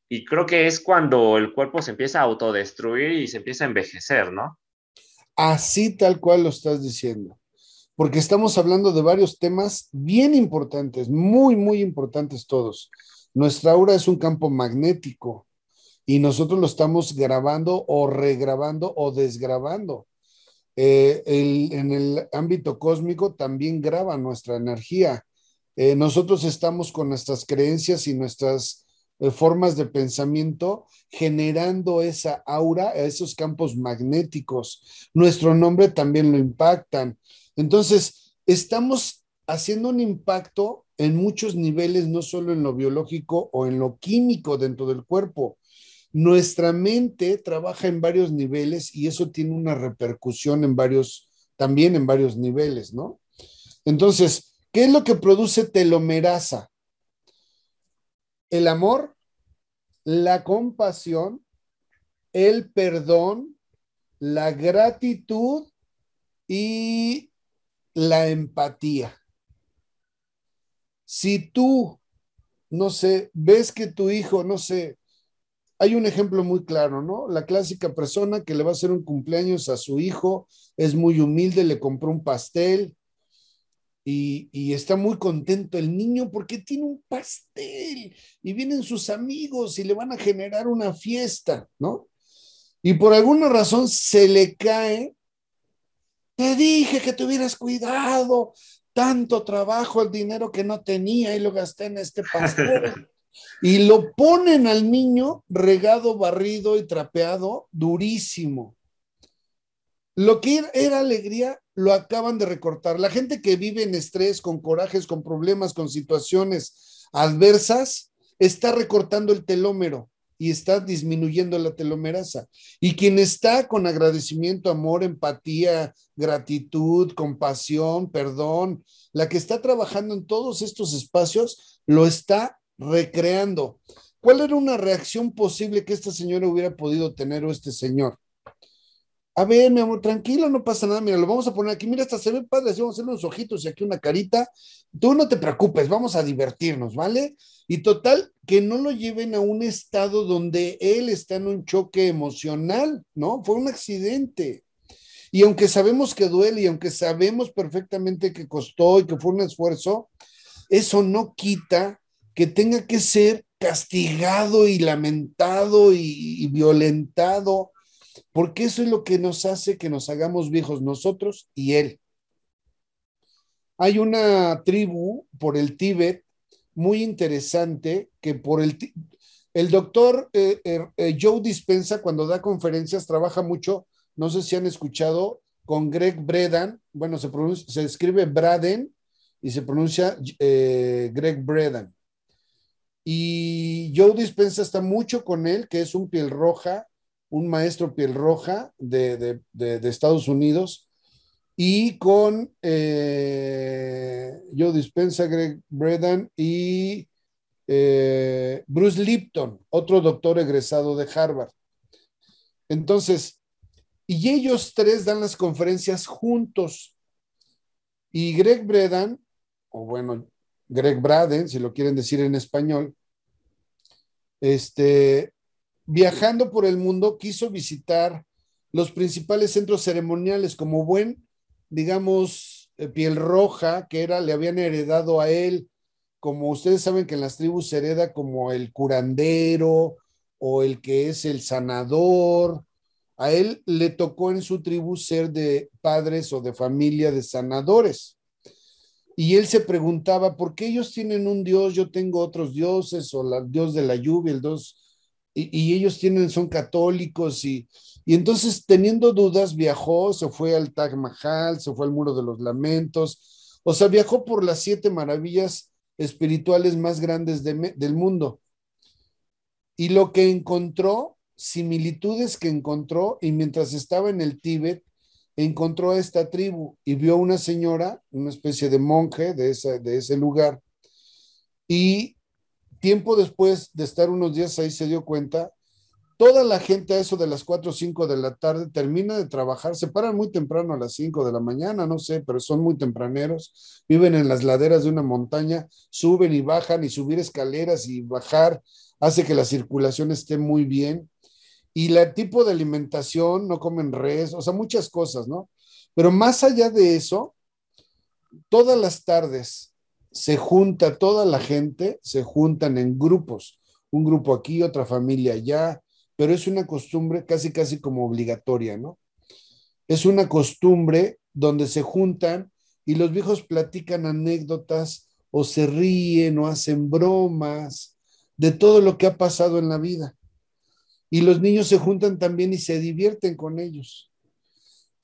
Y creo que es cuando el cuerpo se empieza a autodestruir y se empieza a envejecer, ¿no? Así tal cual lo estás diciendo porque estamos hablando de varios temas bien importantes, muy, muy importantes todos. Nuestra aura es un campo magnético y nosotros lo estamos grabando o regrabando o desgrabando. Eh, en el ámbito cósmico también graba nuestra energía. Eh, nosotros estamos con nuestras creencias y nuestras eh, formas de pensamiento generando esa aura, esos campos magnéticos. Nuestro nombre también lo impactan. Entonces, estamos haciendo un impacto en muchos niveles, no solo en lo biológico o en lo químico dentro del cuerpo. Nuestra mente trabaja en varios niveles y eso tiene una repercusión en varios, también en varios niveles, ¿no? Entonces, ¿qué es lo que produce telomerasa? El amor, la compasión, el perdón, la gratitud y la empatía. Si tú, no sé, ves que tu hijo, no sé, hay un ejemplo muy claro, ¿no? La clásica persona que le va a hacer un cumpleaños a su hijo, es muy humilde, le compró un pastel y, y, está muy contento el niño porque tiene un pastel y vienen sus amigos y le van a generar una fiesta, ¿no? Y por alguna razón se le cae, te dije que tuvieras cuidado, tanto trabajo, el dinero que no tenía y lo gasté en este pastel. y lo ponen al niño regado, barrido y trapeado durísimo. Lo que era alegría lo acaban de recortar. La gente que vive en estrés, con corajes, con problemas, con situaciones adversas, está recortando el telómero y está disminuyendo la telomerasa. Y quien está con agradecimiento, amor, empatía, gratitud, compasión, perdón, la que está trabajando en todos estos espacios, lo está recreando. ¿Cuál era una reacción posible que esta señora hubiera podido tener o este señor? A ver, mi amor, tranquilo, no pasa nada. Mira, lo vamos a poner aquí. Mira, hasta se ve padre. Así vamos a hacer unos ojitos y aquí una carita. Tú no te preocupes, vamos a divertirnos, ¿vale? Y total, que no lo lleven a un estado donde él está en un choque emocional, ¿no? Fue un accidente. Y aunque sabemos que duele y aunque sabemos perfectamente que costó y que fue un esfuerzo, eso no quita que tenga que ser castigado y lamentado y, violentado, porque eso es lo que nos hace que nos hagamos viejos nosotros y él. Hay una tribu por el Tíbet muy interesante que por el... El doctor eh, eh, eh, Joe Dispensa, cuando da conferencias, trabaja mucho, no sé si han escuchado, con Greg Bredan, bueno, se, se escribe Braden y se pronuncia Greg Bredan. Y Joe Dispensa está mucho con él, que es un piel roja, un maestro piel roja de, Estados Unidos, y con eh, Joe Dispensa, Greg Bredan y eh, Bruce Lipton, otro doctor egresado de Harvard. Entonces, y ellos tres dan las conferencias juntos. Y Greg Bredan, o bueno, Greg Braden, si lo quieren decir en español, este, viajando por el mundo, quiso visitar los principales centros ceremoniales como buen, digamos, eh, piel roja, que era, le habían heredado a él, como ustedes saben que en las tribus se hereda como el curandero o el que es el sanador. A él le tocó en su tribu ser de padres o de familia de sanadores. Y él se preguntaba, ¿por qué ellos tienen un dios, yo tengo otros dioses, o el dios de la lluvia, el dios, y, ellos tienen, son católicos, y, y entonces teniendo dudas viajó, se fue al Taj Mahal, se fue al Muro de los Lamentos, o sea, viajó por las siete maravillas espirituales más grandes del mundo. Y lo que encontró, similitudes que encontró, y mientras estaba en el Tíbet, encontró a esta tribu y vio a una señora, una especie de monje de, de ese lugar. Y tiempo después de estar unos días ahí se dio cuenta, toda la gente a eso de las 4 o 5 de la tarde termina de trabajar, se paran muy temprano a las 5 de la mañana, no sé, pero son muy tempraneros, viven en las laderas de una montaña, suben y bajan y subir escaleras y bajar hace que la circulación esté muy bien y el tipo de alimentación, no comen res, o sea, muchas cosas, ¿no? Pero más allá de eso, todas las tardes se junta toda la gente, se juntan en grupos, un grupo aquí, otra familia allá, pero es una costumbre casi, casi como obligatoria, ¿no? Es una costumbre donde se juntan y los viejos platican anécdotas o se ríen o hacen bromas de todo lo que ha pasado en la vida y los niños se juntan también y se divierten con ellos.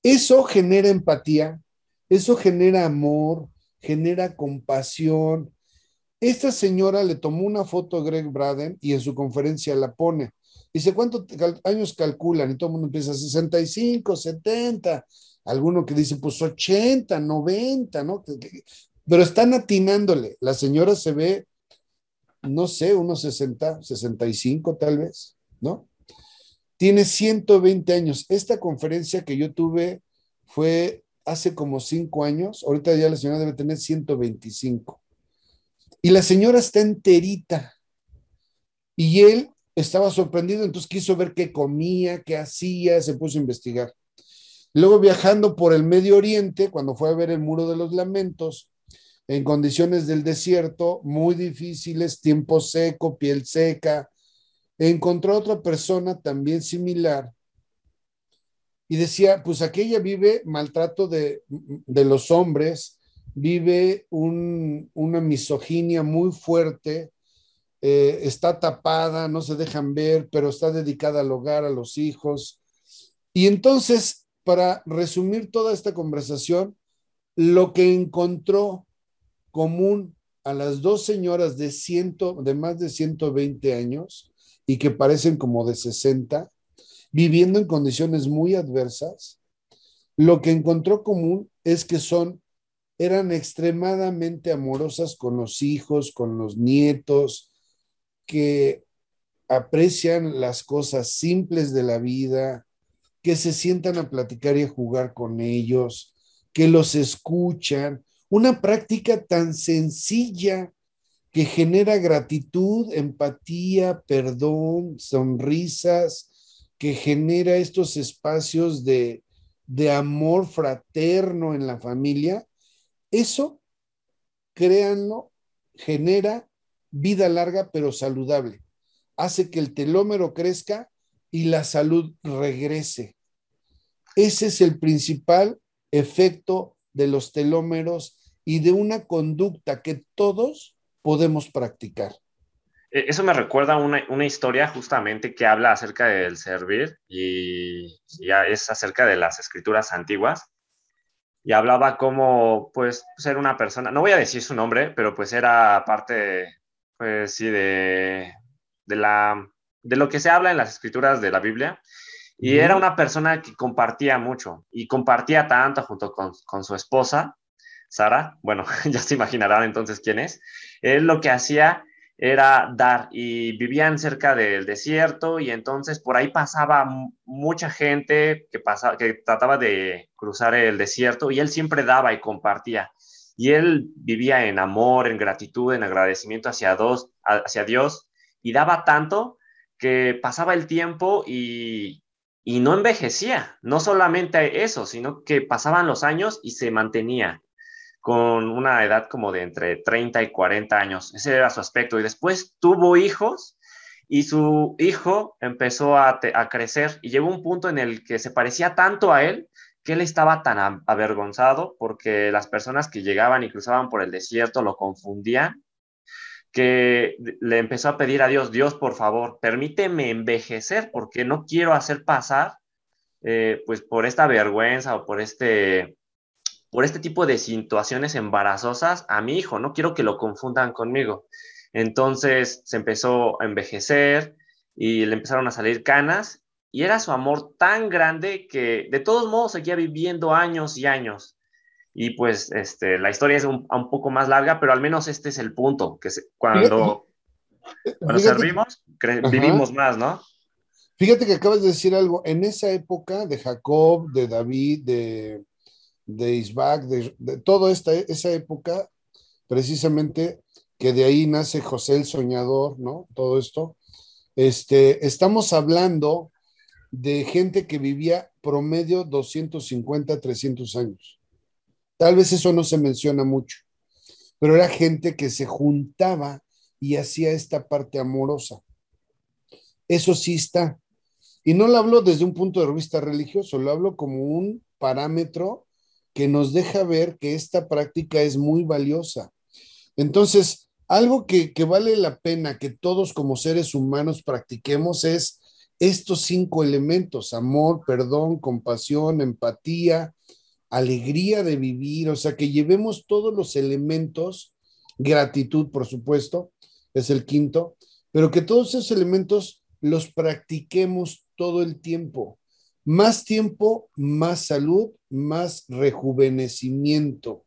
Eso genera empatía, eso genera amor, genera compasión. Esta señora le tomó una foto a Greg Braden y en su conferencia la pone. Dice, ¿cuántos años calculan? Y todo el mundo empieza 65, 70, alguno que dice, pues 80, 90, ¿no? Pero están atinándole. La señora se ve, no sé, unos 60, 65 tal vez, ¿no? Tiene 120 años. Esta conferencia que yo tuve fue hace como cinco años. Ahorita ya la señora debe tener 125. Y la señora está enterita. Y él estaba sorprendido, entonces quiso ver qué comía, qué hacía, se puso a investigar. Luego viajando por el Medio Oriente, cuando fue a ver el Muro de los Lamentos, en condiciones del desierto, muy difíciles, tiempo seco, piel seca, encontró a otra persona también similar y decía, pues aquella vive maltrato de, los hombres, vive una misoginia muy fuerte, eh, está tapada, no se dejan ver, pero está dedicada al hogar, a los hijos. Y entonces, para resumir toda esta conversación, lo que encontró común a las dos señoras de, ciento, de más de 120 años y que parecen como de 60, viviendo en condiciones muy adversas, lo que encontró común es que son, eran extremadamente amorosas con los hijos, con los nietos, que aprecian las cosas simples de la vida, que se sientan a platicar y a jugar con ellos, que los escuchan. Una práctica tan sencilla que genera gratitud, empatía, perdón, sonrisas, que genera estos espacios de, de amor fraterno en la familia, eso, créanlo, genera vida larga pero saludable. Hace que el telómero crezca y la salud regrese. Ese es el principal efecto de los telómeros y de una conducta que todos podemos practicar. E, eso me recuerda una, una historia justamente que habla acerca del servir y ya es acerca de las escrituras antiguas. Y hablaba como, pues, ser una persona, no voy a decir su nombre, pero pues era parte, pues sí, de, de, la, de lo que se habla en las escrituras de la Biblia. Y era una persona que compartía mucho y compartía tanto junto con, con su esposa, Sara. Bueno, ya se imaginarán entonces quién es. Él lo que hacía era dar y vivían cerca del desierto y entonces por ahí pasaba mucha gente que, pasaba, que trataba de cruzar el desierto y él siempre daba y compartía. Y él vivía en amor, en gratitud, en agradecimiento hacia, dos, hacia Dios y daba tanto que pasaba el tiempo y, y no envejecía. No solamente eso, sino que pasaban los años y se mantenía con una edad como de entre 30 y 40 años. Ese era su aspecto. Y después tuvo hijos y su hijo empezó a, crecer y llegó un punto en el que se parecía tanto a él que él estaba tan avergonzado porque las personas que llegaban y cruzaban por el desierto lo confundían que le empezó a pedir a Dios, Dios, por favor, permíteme envejecer porque no quiero hacer pasar eh, pues por esta vergüenza o por este por este tipo de situaciones embarazosas a mi hijo, no quiero que lo confundan conmigo. Entonces se empezó a envejecer y le empezaron a salir canas y era su amor tan grande que de todos modos seguía viviendo años y años. Y pues este, la historia es un, poco más larga, pero al menos este es el punto, que cuando, cuando servimos, vivimos más, ¿no? Fíjate que acabas de decir algo, en esa época de Jacob, de David, de, de Isbac, de, de toda esta, esa época, precisamente que de ahí nace José el Soñador, ¿no? Todo esto. Este, estamos hablando de gente que vivía promedio 250, 300 años. Tal vez eso no se menciona mucho, pero era gente que se juntaba y hacía esta parte amorosa. Eso sí está. Y no lo hablo desde un punto de vista religioso, lo hablo como un parámetro que nos deja ver que esta práctica es muy valiosa. Entonces, algo que, vale la pena que todos como seres humanos practiquemos es estos cinco elementos, amor, perdón, compasión, empatía, alegría de vivir, o sea, que llevemos todos los elementos, gratitud, por supuesto, es el quinto, pero que todos esos elementos los practiquemos todo el tiempo. Más tiempo, más salud, más rejuvenecimiento.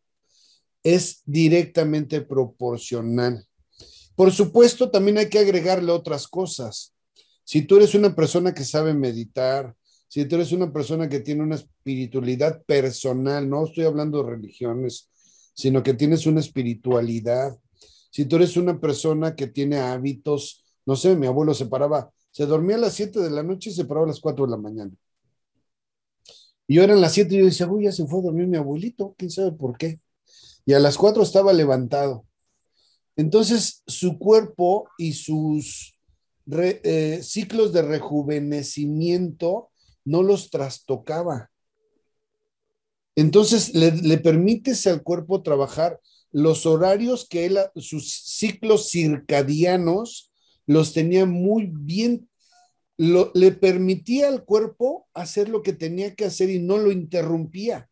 Es directamente proporcional. Por supuesto, también hay que agregarle otras cosas. Si tú eres una persona que sabe meditar, si tú eres una persona que tiene una espiritualidad personal, no estoy hablando de religiones, sino que tienes una espiritualidad, si tú eres una persona que tiene hábitos, no sé, mi abuelo se paraba, se dormía a las 7 de la noche y se paraba a las 4 de la mañana. Y yo eran las 7 y yo decía, uy, ya se fue a dormir mi abuelito, quién sabe por qué. Y a las 4 estaba levantado. Entonces, su cuerpo y sus eh, ciclos de rejuvenecimiento no los trastocaba. Entonces, le, le permites al cuerpo trabajar los horarios que él, sus ciclos circadianos, los tenía muy bien, le permitía al cuerpo hacer lo que tenía que hacer y no lo interrumpía.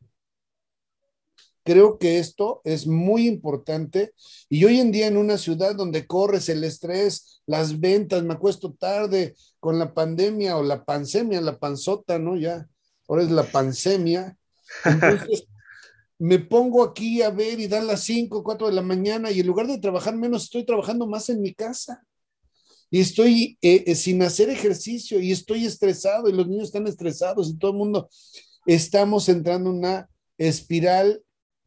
Creo que esto es muy importante y hoy en día en una ciudad donde corres el estrés, las ventas, me acuesto tarde con la pandemia o la pancemia, la panzota, ¿no? Ya, ahora es la pancemia. Entonces, me pongo aquí a ver y dan las 5, 4 de la mañana y en lugar de trabajar menos, estoy trabajando más en mi casa. Y estoy eh, eh, sin hacer ejercicio y estoy estresado y los niños están estresados y todo el mundo estamos entrando en una espiral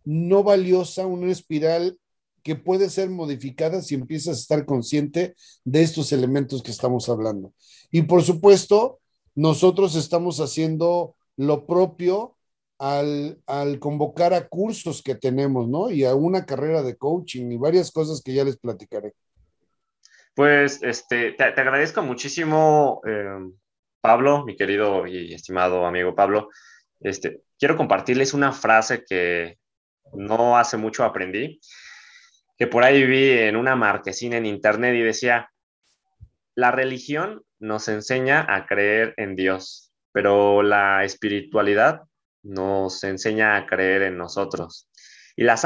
no valiosa, una espiral que puede ser modificada si empiezas a estar consciente de estos elementos que estamos hablando. Y por supuesto, nosotros estamos haciendo lo propio al, convocar a cursos que tenemos, ¿no? Y a una carrera de coaching y varias cosas que ya les platicaré. Pues este, te, agradezco muchísimo, eh, Pablo, mi querido y estimado amigo Pablo. Este, quiero compartirles una frase que no hace mucho aprendí, que por ahí vi en una marquesina en internet y decía, la religión nos enseña a creer en Dios, pero la espiritualidad nos enseña a creer en nosotros. Y, las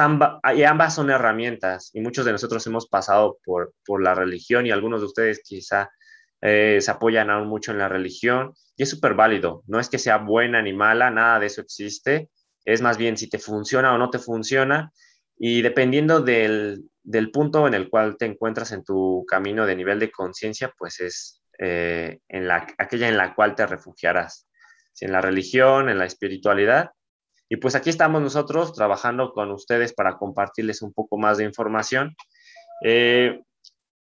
y ambas son herramientas y muchos de nosotros hemos pasado por, por la religión y algunos de ustedes quizá eh, se apoyan aún mucho en la religión y es súper válido. No es que sea buena ni mala, nada de eso existe. Es más bien si te funciona o no te funciona y dependiendo del, del punto en el cual te encuentras en tu camino de nivel de conciencia, pues es eh, en la, aquella en la cual te refugiarás en la religión, en la espiritualidad. Y pues aquí estamos nosotros trabajando con ustedes para compartirles un poco más de información. Eh,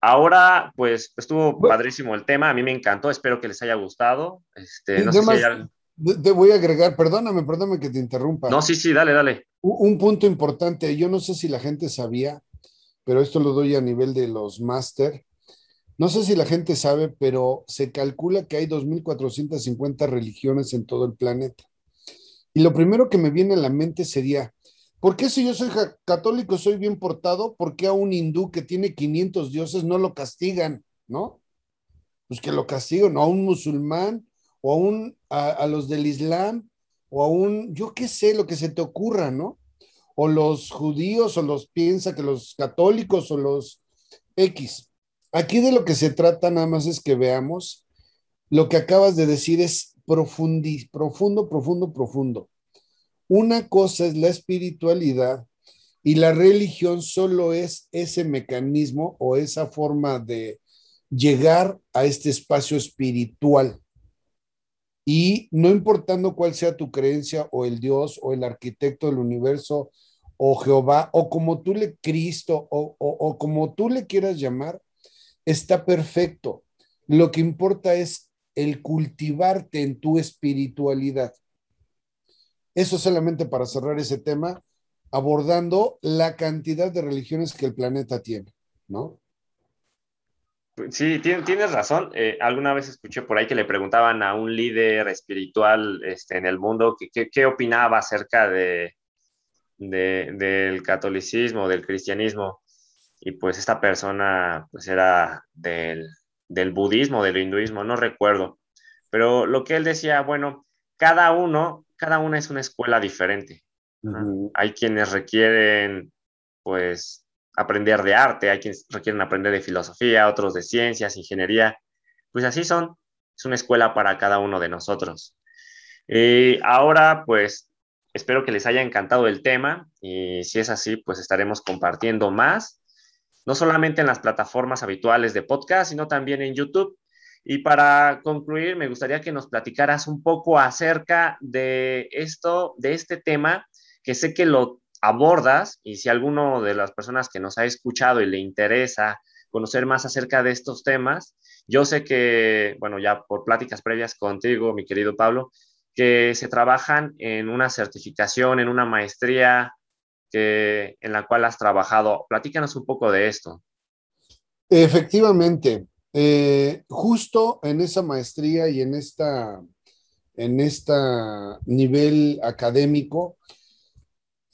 ahora, pues estuvo padrísimo el tema, a mí me encantó, espero que les haya gustado. Este, no Te voy a agregar, perdóname, perdóname que te interrumpa. No, sí, sí, dale, dale. Un, un punto importante, yo no sé si la gente sabía, pero esto lo doy a nivel de los máster. No sé si la gente sabe, pero se calcula que hay 2.450 religiones en todo el planeta. Y lo primero que me viene a la mente sería, ¿por qué si yo soy católico, soy bien portado, por qué a un hindú que tiene 500 dioses no lo castigan, no? Pues que lo castigan, o a un musulmán, o a, un, a, los del Islam, o a un, yo qué sé, lo que se te ocurra, ¿no? O los judíos, o los piensa que los católicos, o los X. Aquí de lo que se trata nada más es que veamos lo que acabas de decir es profundo, profundo, profundo. Una cosa es la espiritualidad y la religión solo es ese mecanismo o esa forma de llegar a este espacio espiritual. Y no importando cuál sea tu creencia o el Dios o el arquitecto del universo o Jehová o como tú le Cristo o, o como tú le quieras llamar, está perfecto. Lo que importa es el cultivarte en tu espiritualidad. Eso solamente para cerrar ese tema, abordando la cantidad de religiones que el planeta tiene, ¿no? Sí, tienes razón. Eh, alguna vez escuché por ahí que le preguntaban a un líder espiritual este, en el mundo qué opinaba acerca de, del catolicismo, del cristianismo y pues esta persona pues era del, del budismo, del hinduismo, no recuerdo, pero lo que él decía, bueno, cada uno, cada una es una escuela diferente. Hay quienes requieren pues aprender de arte, hay quienes requieren aprender de filosofía, otros de ciencias, ingeniería, pues así son, es una escuela para cada uno de nosotros. Y ahora pues espero que les haya encantado el tema y si es así pues estaremos compartiendo más no solamente en las plataformas habituales de podcast, sino también en YouTube. Y para concluir, me gustaría que nos platicaras un poco acerca de esto, de este tema, que sé que lo abordas y si alguno de las personas que nos ha escuchado y le interesa conocer más acerca de estos temas, yo sé que, bueno, ya por pláticas previas contigo, mi querido Pablo, que se trabajan en una certificación, en una maestría que, en la cual has trabajado. Platícanos un poco de esto. Efectivamente, eh, justo en esa maestría y en esta, en este nivel académico,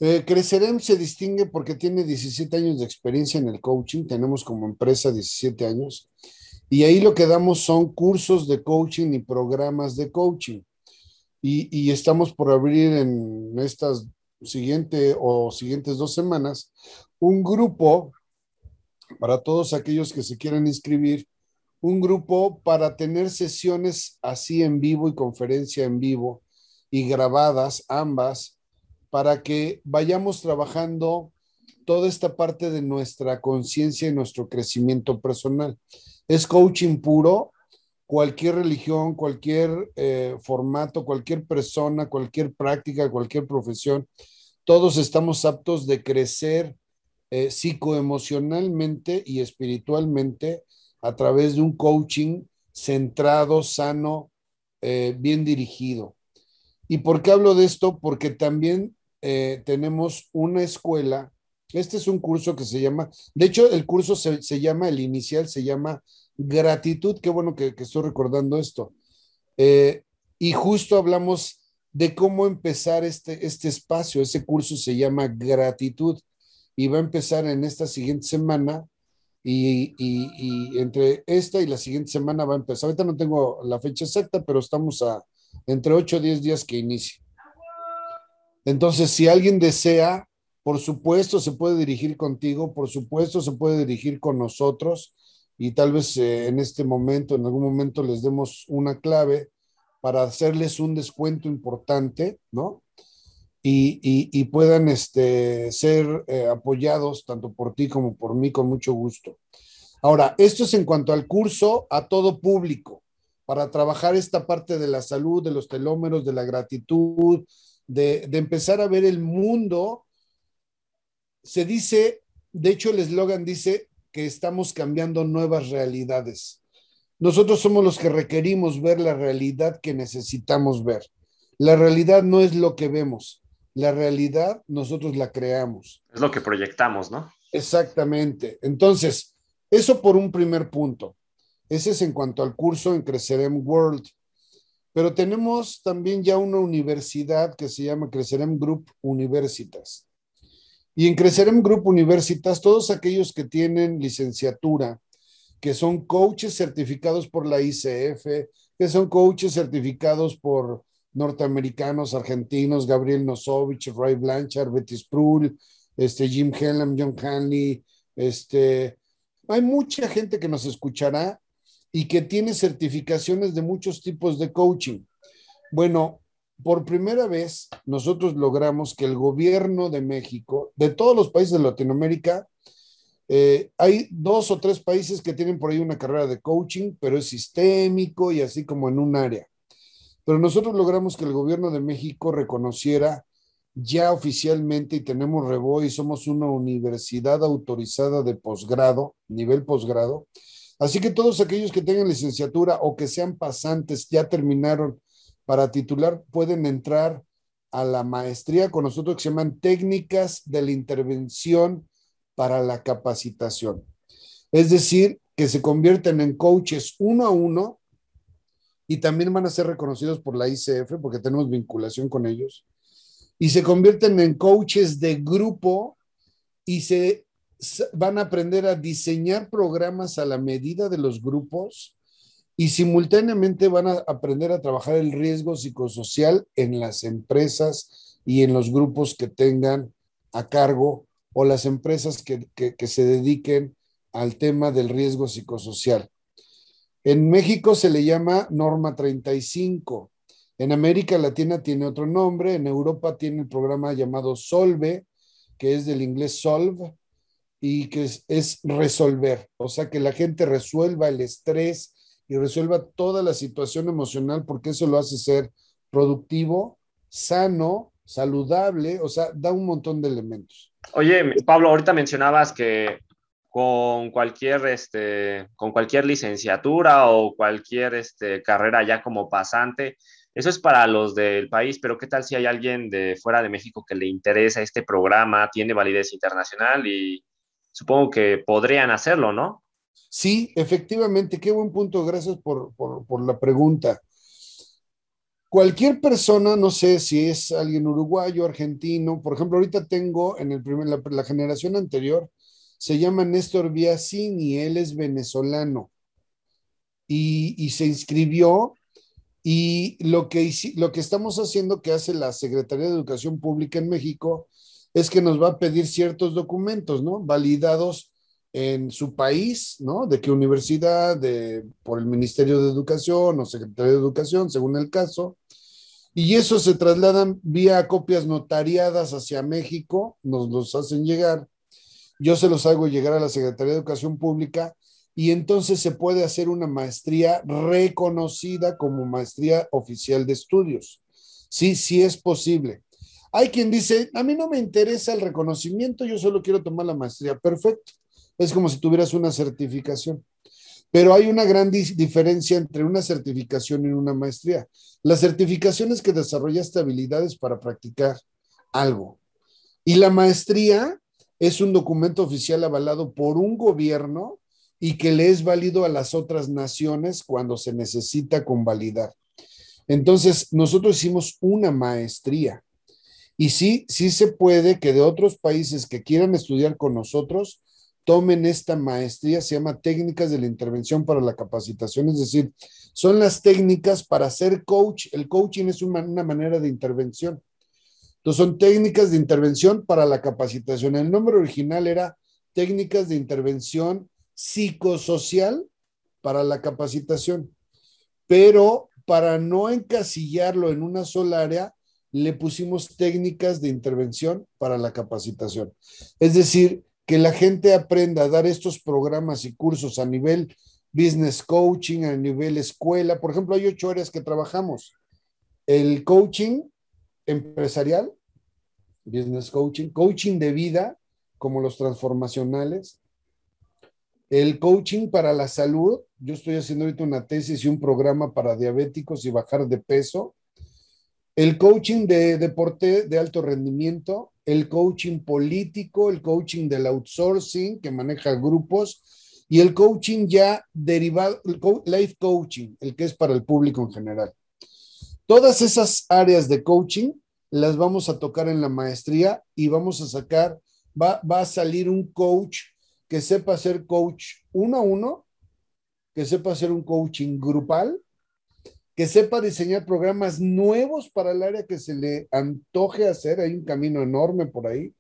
eh, Crecerem se distingue porque tiene 17 años de experiencia en el coaching, tenemos como empresa 17 años, y ahí lo que damos son cursos de coaching y programas de coaching. Y, y estamos por abrir en estas siguiente o siguientes dos semanas un grupo para todos aquellos que se quieran inscribir, un grupo para tener sesiones así en vivo y conferencia en vivo y grabadas ambas para que vayamos trabajando toda esta parte de nuestra conciencia y nuestro crecimiento personal. Es coaching puro, cualquier religión, cualquier eh, formato, cualquier persona, cualquier práctica, cualquier profesión, todos estamos aptos de crecer eh, psicoemocionalmente y espiritualmente a través de un coaching centrado, sano, eh, bien dirigido. ¿Y por qué hablo de esto? Porque también tenemos una escuela. Este es un curso que se llama, de hecho, el curso se, llama, el inicial se llama Gratitud. Qué bueno que, estoy recordando esto. Eh, y justo hablamos de cómo empezar este, este espacio. Ese curso se llama Gratitud y va a empezar en esta siguiente semana. Y, y, entre esta y la siguiente semana va a empezar. Ahorita no tengo la fecha exacta, pero estamos a entre 8 o 10 días que inicie. Entonces, si alguien desea, por supuesto se puede dirigir contigo, por supuesto se puede dirigir con nosotros y tal vez eh, en este momento, en algún momento les demos una clave para hacerles un descuento importante, ¿no? Y, puedan este, ser eh, apoyados tanto por ti como por mí con mucho gusto. Ahora, esto es en cuanto al curso a todo público, para trabajar esta parte de la salud, de los telómeros, de la gratitud, de, empezar a ver el mundo. Se dice, de hecho el eslogan dice que estamos cambiando nuevas realidades. Nosotros somos los que requerimos ver la realidad que necesitamos ver. La realidad no es lo que vemos, la realidad nosotros la creamos. Es lo que proyectamos, ¿no? Exactamente. Entonces, eso por un primer punto. Ese es en cuanto al curso en Crecerem World. Pero tenemos también ya una universidad que se llama Crecerem Group Universitas. Y en Crecerem Group Universitas, todos aquellos que tienen licenciatura, que son coaches certificados por la ICF, que son coaches certificados por norteamericanos, argentinos, Gabriel Nosovich, Ray Blanchard, Betty Sprull, este, Jim Hellam, John Hanley, este, hay mucha gente que nos escuchará y que tiene certificaciones de muchos tipos de coaching. Bueno, por primera vez nosotros logramos que el gobierno de México, de todos los países de Latinoamérica, eh, hay dos o tres países que tienen por ahí una carrera de coaching, pero es sistémico y así como en un área. Pero nosotros logramos que el gobierno de México reconociera ya oficialmente y tenemos Rebo y somos una universidad autorizada de posgrado, nivel posgrado, Así que todos aquellos que tengan licenciatura o que sean pasantes, ya terminaron para titular, pueden entrar a la maestría con nosotros que se llaman técnicas de la intervención para la capacitación. Es decir, que se convierten en coaches uno a uno y también van a ser reconocidos por la ICF porque tenemos vinculación con ellos. Y se convierten en coaches de grupo y se van a aprender a diseñar programas a la medida de los grupos y simultáneamente van a aprender a trabajar el riesgo psicosocial en las empresas y en los grupos que tengan a cargo o las empresas que, que se dediquen al tema del riesgo psicosocial. En México se le llama norma 35. En América Latina tiene otro nombre. En Europa tiene el programa llamado Solve, que es del inglés solve, y que es, resolver, o sea, que la gente resuelva el estrés y resuelva toda la situación emocional porque eso lo hace ser productivo, sano saludable, o sea, da un montón de elementos. Oye, Pablo, ahorita mencionabas que con cualquier, este, con cualquier licenciatura o cualquier este, carrera ya como pasante, eso es para los del país, pero ¿qué tal si hay alguien de fuera de México que le interesa este programa, tiene validez internacional y supongo que podrían hacerlo, ¿no? Sí, efectivamente, qué buen punto, gracias por, por, la pregunta. Cualquier persona, no sé si es alguien uruguayo, argentino, por ejemplo, ahorita tengo en el primer, la, generación anterior, se llama Néstor Biasini, él es venezolano y, y se inscribió y lo que, lo que estamos haciendo, que hace la Secretaría de Educación Pública en México, es que nos va a pedir ciertos documentos, ¿no? Validados en su país, ¿no? De qué universidad, de, por el Ministerio de Educación o Secretaría de Educación, según el caso. Y eso se trasladan vía copias notariadas hacia México, nos los hacen llegar. Yo se los hago llegar a la Secretaría de Educación Pública y entonces se puede hacer una maestría reconocida como maestría oficial de estudios. Sí, sí es posible. Hay quien dice, a mí no me interesa el reconocimiento, yo solo quiero tomar la maestría. Perfecto. Es como si tuvieras una certificación. Pero hay una gran diferencia entre una certificación y una maestría. La certificación es que desarrollaste habilidades para practicar algo. Y la maestría es un documento oficial avalado por un gobierno y que le es válido a las otras naciones cuando se necesita convalidar. Entonces, nosotros hicimos una maestría. Y sí, sí se puede que de otros países que quieran estudiar con nosotros, tomen esta maestría, se llama técnicas de la intervención para la capacitación, es decir, son las técnicas para ser coach. El coaching es una, manera de intervención. Entonces son técnicas de intervención para la capacitación. El nombre original era técnicas de intervención psicosocial para la capacitación, pero para no encasillarlo en una sola área, le pusimos técnicas de intervención para la capacitación. Es decir, que la gente aprenda a dar estos programas y cursos a nivel business coaching, a nivel escuela. Por ejemplo, hay ocho áreas que trabajamos. El coaching empresarial, business coaching, coaching de vida, como los transformacionales, el coaching para la salud. Yo estoy haciendo ahorita una tesis y un programa para diabéticos y bajar de peso. El coaching de deporte de alto rendimiento, el coaching político, el coaching del outsourcing que maneja grupos y el coaching ya derivado, el life coaching, el que es para el público en general. Todas esas áreas de coaching las vamos a tocar en la maestría y vamos a sacar, va, va a salir un coach que sepa hacer coach uno a uno, que sepa hacer un coaching grupal que sepa diseñar programas nuevos para el área que se le antoje hacer, hay un camino enorme por ahí,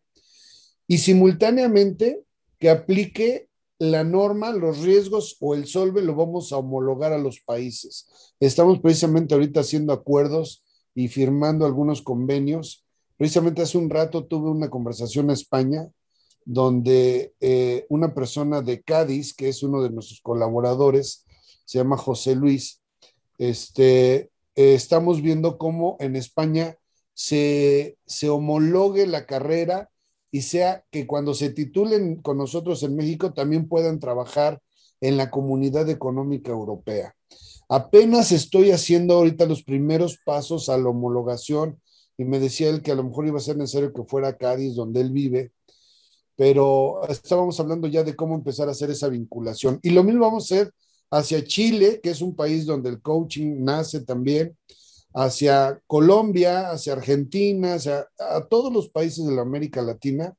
y simultáneamente que aplique la norma, los riesgos o el solve lo vamos a homologar a los países. Estamos precisamente ahorita haciendo acuerdos y firmando algunos convenios. Precisamente hace un rato tuve una conversación en España donde eh, una persona de Cádiz, que es uno de nuestros colaboradores, se llama José Luis, este, eh, estamos viendo cómo en España se, se homologue la carrera y sea que cuando se titulen con nosotros en México también puedan trabajar en la comunidad económica europea. Apenas estoy haciendo ahorita los primeros pasos a la homologación y me decía él que a lo mejor iba a ser necesario que fuera a Cádiz, donde él vive, pero estábamos hablando ya de cómo empezar a hacer esa vinculación. Y lo mismo vamos a hacer hacia Chile, que es un país donde el coaching nace también, hacia Colombia, hacia Argentina, hacia todos los países de la América Latina.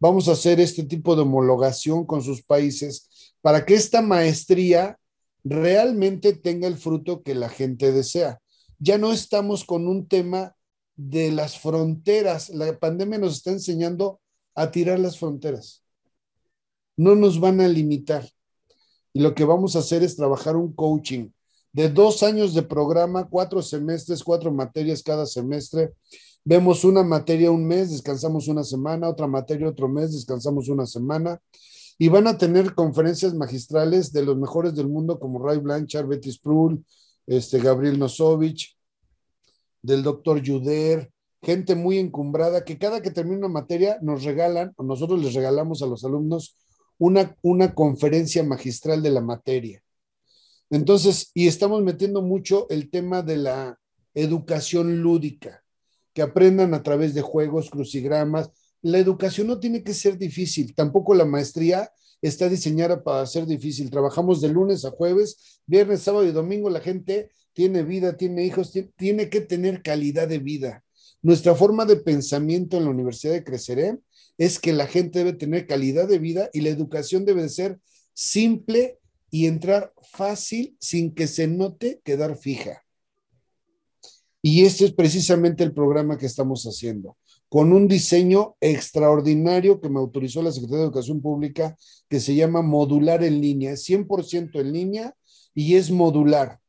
Vamos a hacer este tipo de homologación con sus países para que esta maestría realmente tenga el fruto que la gente desea. Ya no estamos con un tema de las fronteras. La pandemia nos está enseñando a tirar las fronteras. No nos van a limitar y lo que vamos a hacer es trabajar un coaching de dos años de programa, cuatro semestres, cuatro materias cada semestre. Vemos una materia un mes, descansamos una semana, otra materia otro mes, descansamos una semana. Y van a tener conferencias magistrales de los mejores del mundo como Ray Blanchard, Betty Sprull, este, Gabriel Nosovich, del doctor Juder, gente muy encumbrada, que cada que termina una materia nos regalan, o nosotros les regalamos a los alumnos una, una conferencia magistral de la materia. Entonces, y estamos metiendo mucho el tema de la educación lúdica, que aprendan a través de juegos, crucigramas. La educación no tiene que ser difícil, tampoco la maestría está diseñada para ser difícil. Trabajamos de lunes a jueves, viernes, sábado y domingo. La gente tiene vida, tiene hijos, tiene que tener calidad de vida. Nuestra forma de pensamiento en la Universidad de Creceré es que la gente debe tener calidad de vida y la educación debe ser simple y entrar fácil sin que se note quedar fija. Y este es precisamente el programa que estamos haciendo, con un diseño extraordinario que me autorizó la Secretaría de Educación Pública, que se llama modular en línea, es 100% en línea y es modular.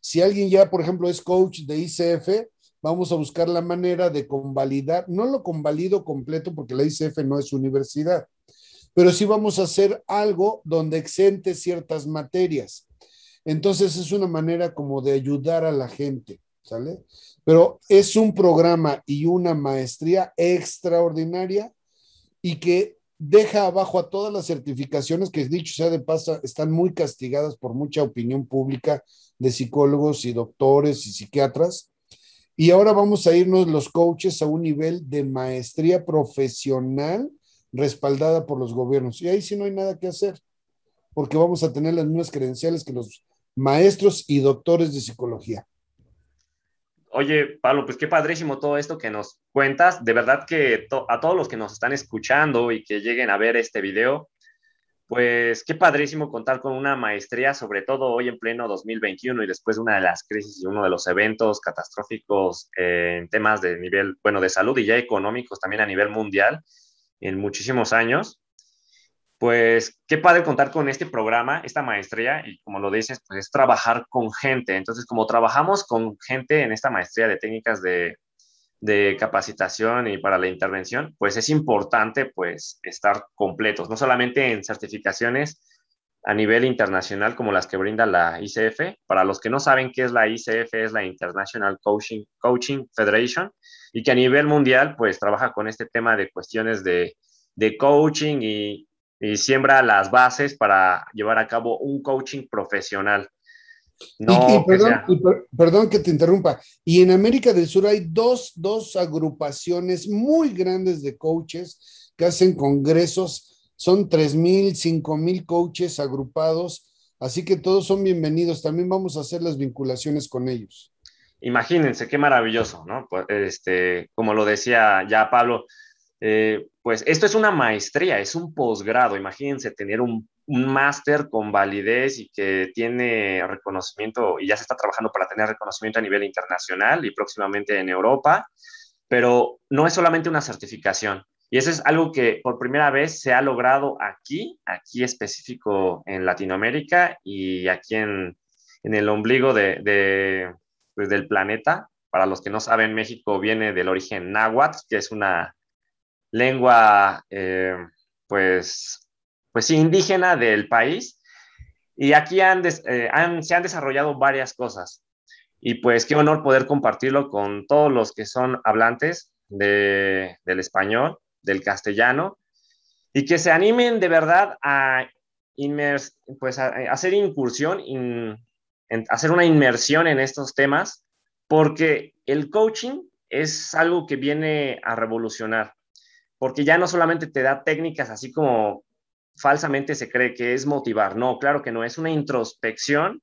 Si alguien ya, por ejemplo, es coach de ICF, vamos a buscar la manera de convalidar, no lo convalido completo porque la ICF no es universidad, pero sí vamos a hacer algo donde exente ciertas materias. Entonces es una manera como de ayudar a la gente, ¿sale? Pero es un programa y una maestría extraordinaria y que deja abajo a todas las certificaciones que, dicho sea de paso, están muy castigadas por mucha opinión pública de psicólogos y doctores y psiquiatras. Y ahora vamos a irnos los coaches a un nivel de maestría profesional respaldada por los gobiernos. Y ahí sí no hay nada que hacer, porque vamos a tener las mismas credenciales que los maestros y doctores de psicología. Oye, Pablo, pues qué padrísimo todo esto que nos cuentas. De verdad que a todos los que nos están escuchando y que lleguen a ver este video, pues qué padrísimo contar con una maestría, sobre todo hoy en pleno 2021 y después de una de las crisis y uno de los eventos catastróficos en temas de nivel, bueno, de salud y ya económicos también a nivel mundial en muchísimos años. Pues qué padre contar con este programa, esta maestría, y como lo dices, pues es trabajar con gente. Entonces, como trabajamos con gente en esta maestría de técnicas de, de capacitación y para la intervención, pues es importante pues estar completos, no solamente en certificaciones a nivel internacional como las que brinda la ICF. Para los que no saben qué es la ICF, es la International Coaching, Coaching Federation, y que a nivel mundial pues trabaja con este tema de cuestiones de, de coaching y, y siembra las bases para llevar a cabo un coaching profesional. No, perdón, que te interrumpa. Y en América del Sur hay dos, dos agrupaciones muy grandes de coaches que hacen congresos. Son tres mil, cinco mil coaches agrupados. Así que todos son bienvenidos. También vamos a hacer las vinculaciones con ellos. Imagínense qué maravilloso, ¿no? Pues, este, como lo decía ya Pablo, eh, pues esto es una maestría, es un posgrado. Imagínense tener un, un máster con validez y que tiene reconocimiento y ya se está trabajando para tener reconocimiento a nivel internacional y próximamente en Europa, pero no es solamente una certificación. Y eso es algo que por primera vez se ha logrado aquí, aquí específico en Latinoamérica y aquí en, en el ombligo de, de pues del planeta. Para los que no saben, México viene del origen náhuatl, que es una lengua, eh, pues, pues indígena del país. Y aquí eh, han, se han desarrollado varias cosas. Y pues qué honor poder compartirlo con todos los que son hablantes de, del español, del castellano, y que se animen de verdad a, pues hacer incursión, en hacer una inmersión en estos temas, porque el coaching es algo que viene a revolucionar porque ya no solamente te da técnicas así como falsamente se cree que es motivar, no, claro que no, es una introspección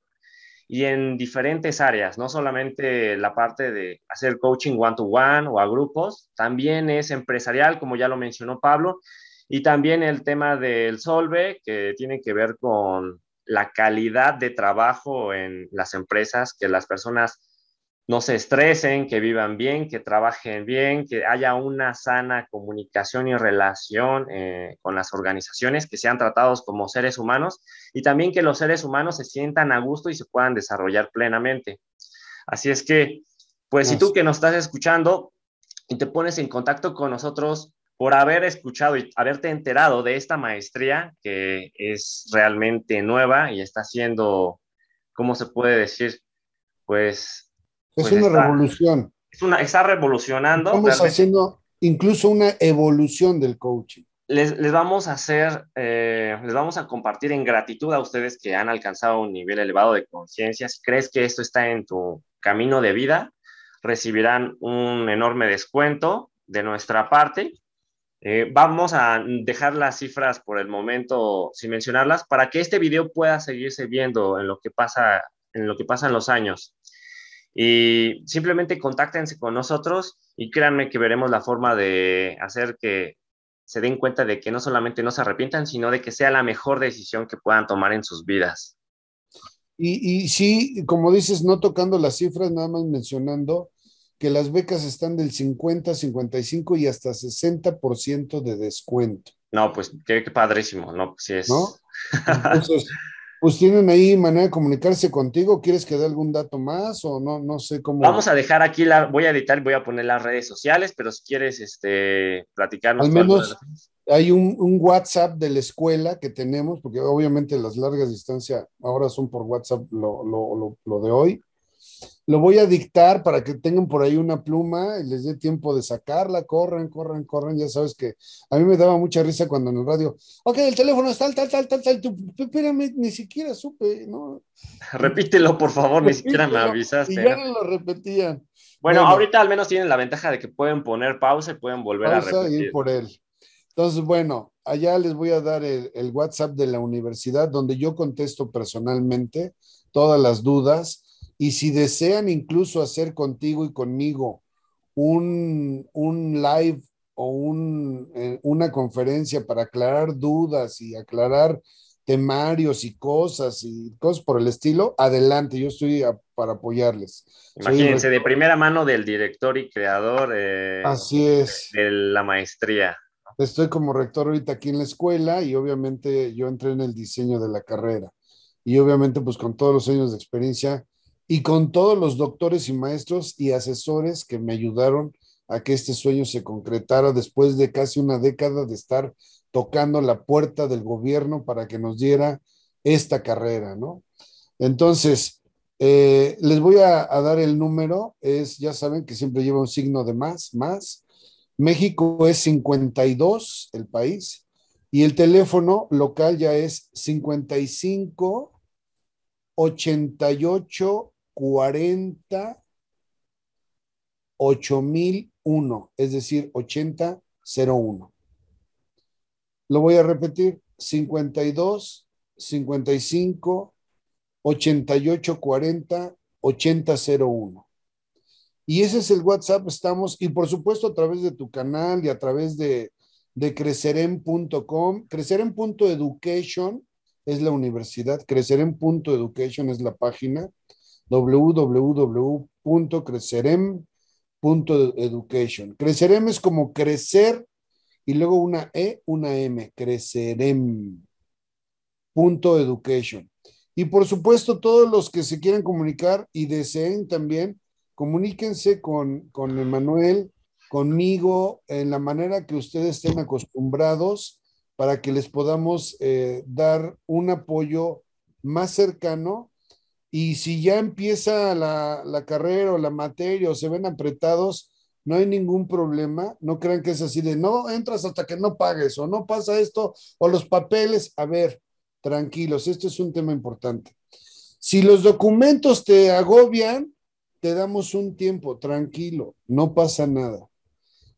y en diferentes áreas, no solamente la parte de hacer coaching one-to-one o a grupos, también es empresarial, como ya lo mencionó Pablo, y también el tema del Solve, que tiene que ver con la calidad de trabajo en las empresas, que las personas no se estresen, que vivan bien, que trabajen bien, que haya una sana comunicación y relación eh, con las organizaciones, que sean tratados como seres humanos y también que los seres humanos se sientan a gusto y se puedan desarrollar plenamente. Así es que, pues si tú que nos estás escuchando y te pones en contacto con nosotros por haber escuchado y haberte enterado de esta maestría que es realmente nueva y está siendo, ¿cómo se puede decir? Pues es pues una revolución. Es una, está revolucionando. Estamos haciendo incluso una evolución del coaching. Les, les vamos a hacer, eh, les vamos a compartir en gratitud a ustedes que han alcanzado un nivel elevado de conciencia. Si crees que esto está en tu camino de vida, recibirán un enorme descuento de nuestra parte. Eh, vamos a dejar las cifras por el momento sin mencionarlas para que este video pueda seguirse viendo en lo que pasa en lo que pasan los años. Y simplemente contáctense con nosotros y créanme que veremos la forma de hacer que se den cuenta de que no solamente no se arrepientan, sino de que sea la mejor decisión que puedan tomar en sus vidas. Y, y sí, como dices, no tocando las cifras, nada más mencionando que las becas están del 50, 55 y hasta 60% de descuento. No, pues qué, padrísimo, ¿no? Pues sí es. ¿No? Entonces, pues tienen ahí manera de comunicarse contigo. ¿Quieres que dé algún dato más o no? No sé cómo. Vamos a dejar aquí, la, voy a editar, voy a poner las redes sociales, pero si quieres este, platicarnos. Al menos hay un, un, WhatsApp de la escuela que tenemos, porque obviamente las largas distancias ahora son por WhatsApp lo, lo, lo, lo de hoy lo voy a dictar para que tengan por ahí una pluma y les dé tiempo de sacarla, corran, corran, corran, ya sabes que a mí me daba mucha risa cuando en el radio, ok, el teléfono es tal, tal, tal, tal, tal, tú, espérame, ni siquiera supe, ¿no? Repítelo, por favor, ni siquiera me avisaste. Y ya no lo repetían. Bueno, ahorita al menos tienen la ventaja de que pueden poner pausa y pueden volver a repetir. ir por él. Entonces, bueno, allá les voy a dar el, el WhatsApp de la universidad donde yo contesto personalmente todas las dudas y si desean incluso hacer contigo y conmigo un, un live o un, eh, una conferencia para aclarar dudas y aclarar temarios y cosas y cosas por el estilo, adelante, yo estoy para apoyarles. Imagínense, de primera mano del director y creador eh, Así es. de la maestría. Estoy como rector ahorita aquí en la escuela y obviamente yo entré en el diseño de la carrera. Y obviamente pues con todos los años de experiencia y con todos los doctores y maestros y asesores que me ayudaron a que este sueño se concretara después de casi una década de estar tocando la puerta del gobierno para que nos diera esta carrera, ¿no? Entonces, eh, les voy a, a, dar el número, es, ya saben que siempre lleva un signo de más, más. México es 52, el país, y el teléfono local ya es 55 88 40 8001, es decir, 8001. Lo voy a repetir, 52 55 88 40 8001. Y ese es el WhatsApp, estamos, y por supuesto a través de tu canal y a través de, de crecerem.com, crecerem.education es la universidad, crecerem.education es la página, www.crecerem.education. Crecerem es como crecer y luego una E, una M, crecerem.education. Y por supuesto, todos los que se quieran comunicar y deseen también, comuníquense con, con Emanuel, conmigo, en la manera que ustedes estén acostumbrados para que les podamos eh, dar un apoyo más cercano y si ya empieza la, la, carrera o la materia o se ven apretados, no hay ningún problema. No crean que es así de no entras hasta que no pagues o no pasa esto o los papeles. A ver, tranquilos, esto es un tema importante. Si los documentos te agobian, te damos un tiempo, tranquilo, no pasa nada.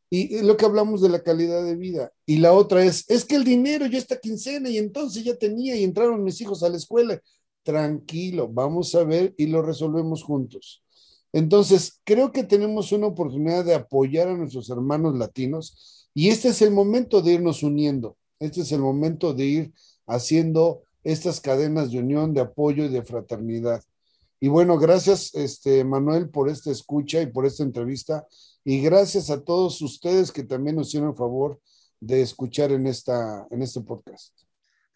Y lo que hablamos de la calidad de vida. Y la otra es, es que el dinero yo esta quincena y entonces ya tenía y entraron mis hijos a la escuela tranquilo, vamos a ver y lo resolvemos juntos. Entonces, creo que tenemos una oportunidad de apoyar a nuestros hermanos latinos y este es el momento de irnos uniendo, este es el momento de ir haciendo estas cadenas de unión, de apoyo y de fraternidad. Y bueno, gracias, este, Manuel, por esta escucha y por esta entrevista. Y gracias a todos ustedes que también nos hicieron favor de escuchar en, esta, en este podcast.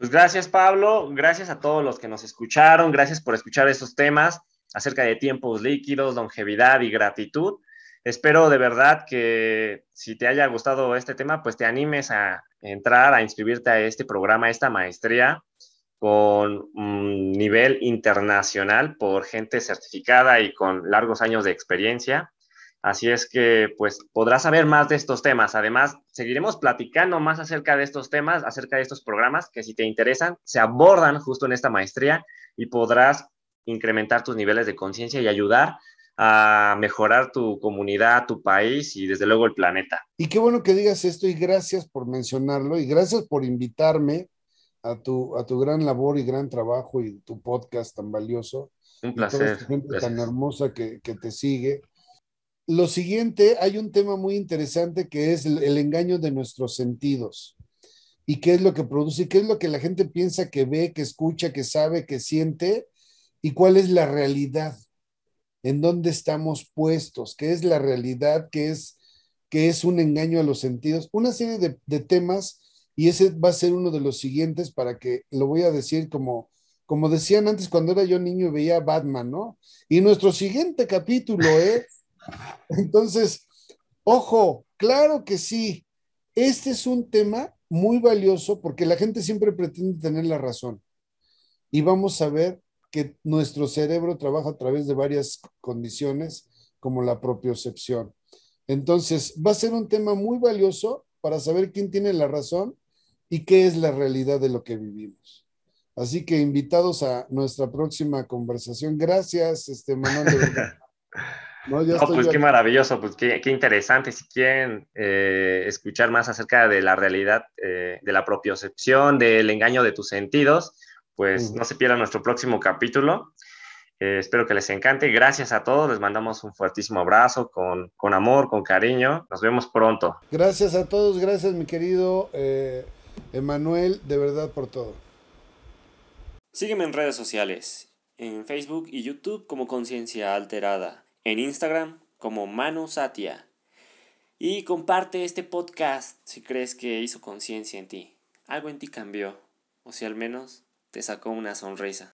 Pues gracias, Pablo. Gracias a todos los que nos escucharon. Gracias por escuchar estos temas acerca de tiempos líquidos, longevidad y gratitud. Espero de verdad que si te haya gustado este tema, pues te animes a entrar, a inscribirte a este programa, a esta maestría con un nivel internacional por gente certificada y con largos años de experiencia. Así es que pues podrás saber más de estos temas. Además, seguiremos platicando más acerca de estos temas, acerca de estos programas que si te interesan, se abordan justo en esta maestría y podrás incrementar tus niveles de conciencia y ayudar a mejorar tu comunidad, tu país y desde luego el planeta. Y qué bueno que digas esto y gracias por mencionarlo y gracias por invitarme a tu, a tu gran labor y gran trabajo y tu podcast tan valioso. Un placer. gente tan hermosa que, que te sigue lo siguiente, hay un tema muy interesante que es el, engaño de nuestros sentidos. ¿Y qué es lo que produce? ¿Y qué es lo que la gente piensa que ve, que escucha, que sabe, que siente? ¿Y cuál es la realidad? ¿En dónde estamos puestos? ¿Qué es la realidad? ¿Qué es, qué es un engaño a los sentidos? Una serie de, temas y ese va a ser uno de los siguientes para que lo voy a decir como, como decían antes cuando era yo niño veía Batman, ¿no? Y nuestro siguiente capítulo es entonces, ojo, claro que sí. Este es un tema muy valioso porque la gente siempre pretende tener la razón. Y vamos a ver que nuestro cerebro trabaja a través de varias condiciones, como la propiocepción. Entonces, va a ser un tema muy valioso para saber quién tiene la razón y qué es la realidad de lo que vivimos. Así que invitados a nuestra próxima conversación. Gracias, este Manuel. No, pues qué maravilloso, pues qué, interesante. Si quieren eh, escuchar más acerca de la realidad, eh, de la propiocepción, del engaño de tus sentidos, pues no se pierdan nuestro próximo capítulo. Eh, espero que les encante. Gracias a todos. Les mandamos un fuertísimo abrazo con, con amor, con cariño. Nos vemos pronto. Gracias a todos. Gracias, mi querido Emanuel, de verdad por todo. Sígueme en redes sociales, en Facebook y YouTube como Conciencia Alterada en Instagram como Manu Satia. Y comparte este podcast si crees que hizo conciencia en ti. Algo en ti cambió, o si al menos te sacó una sonrisa.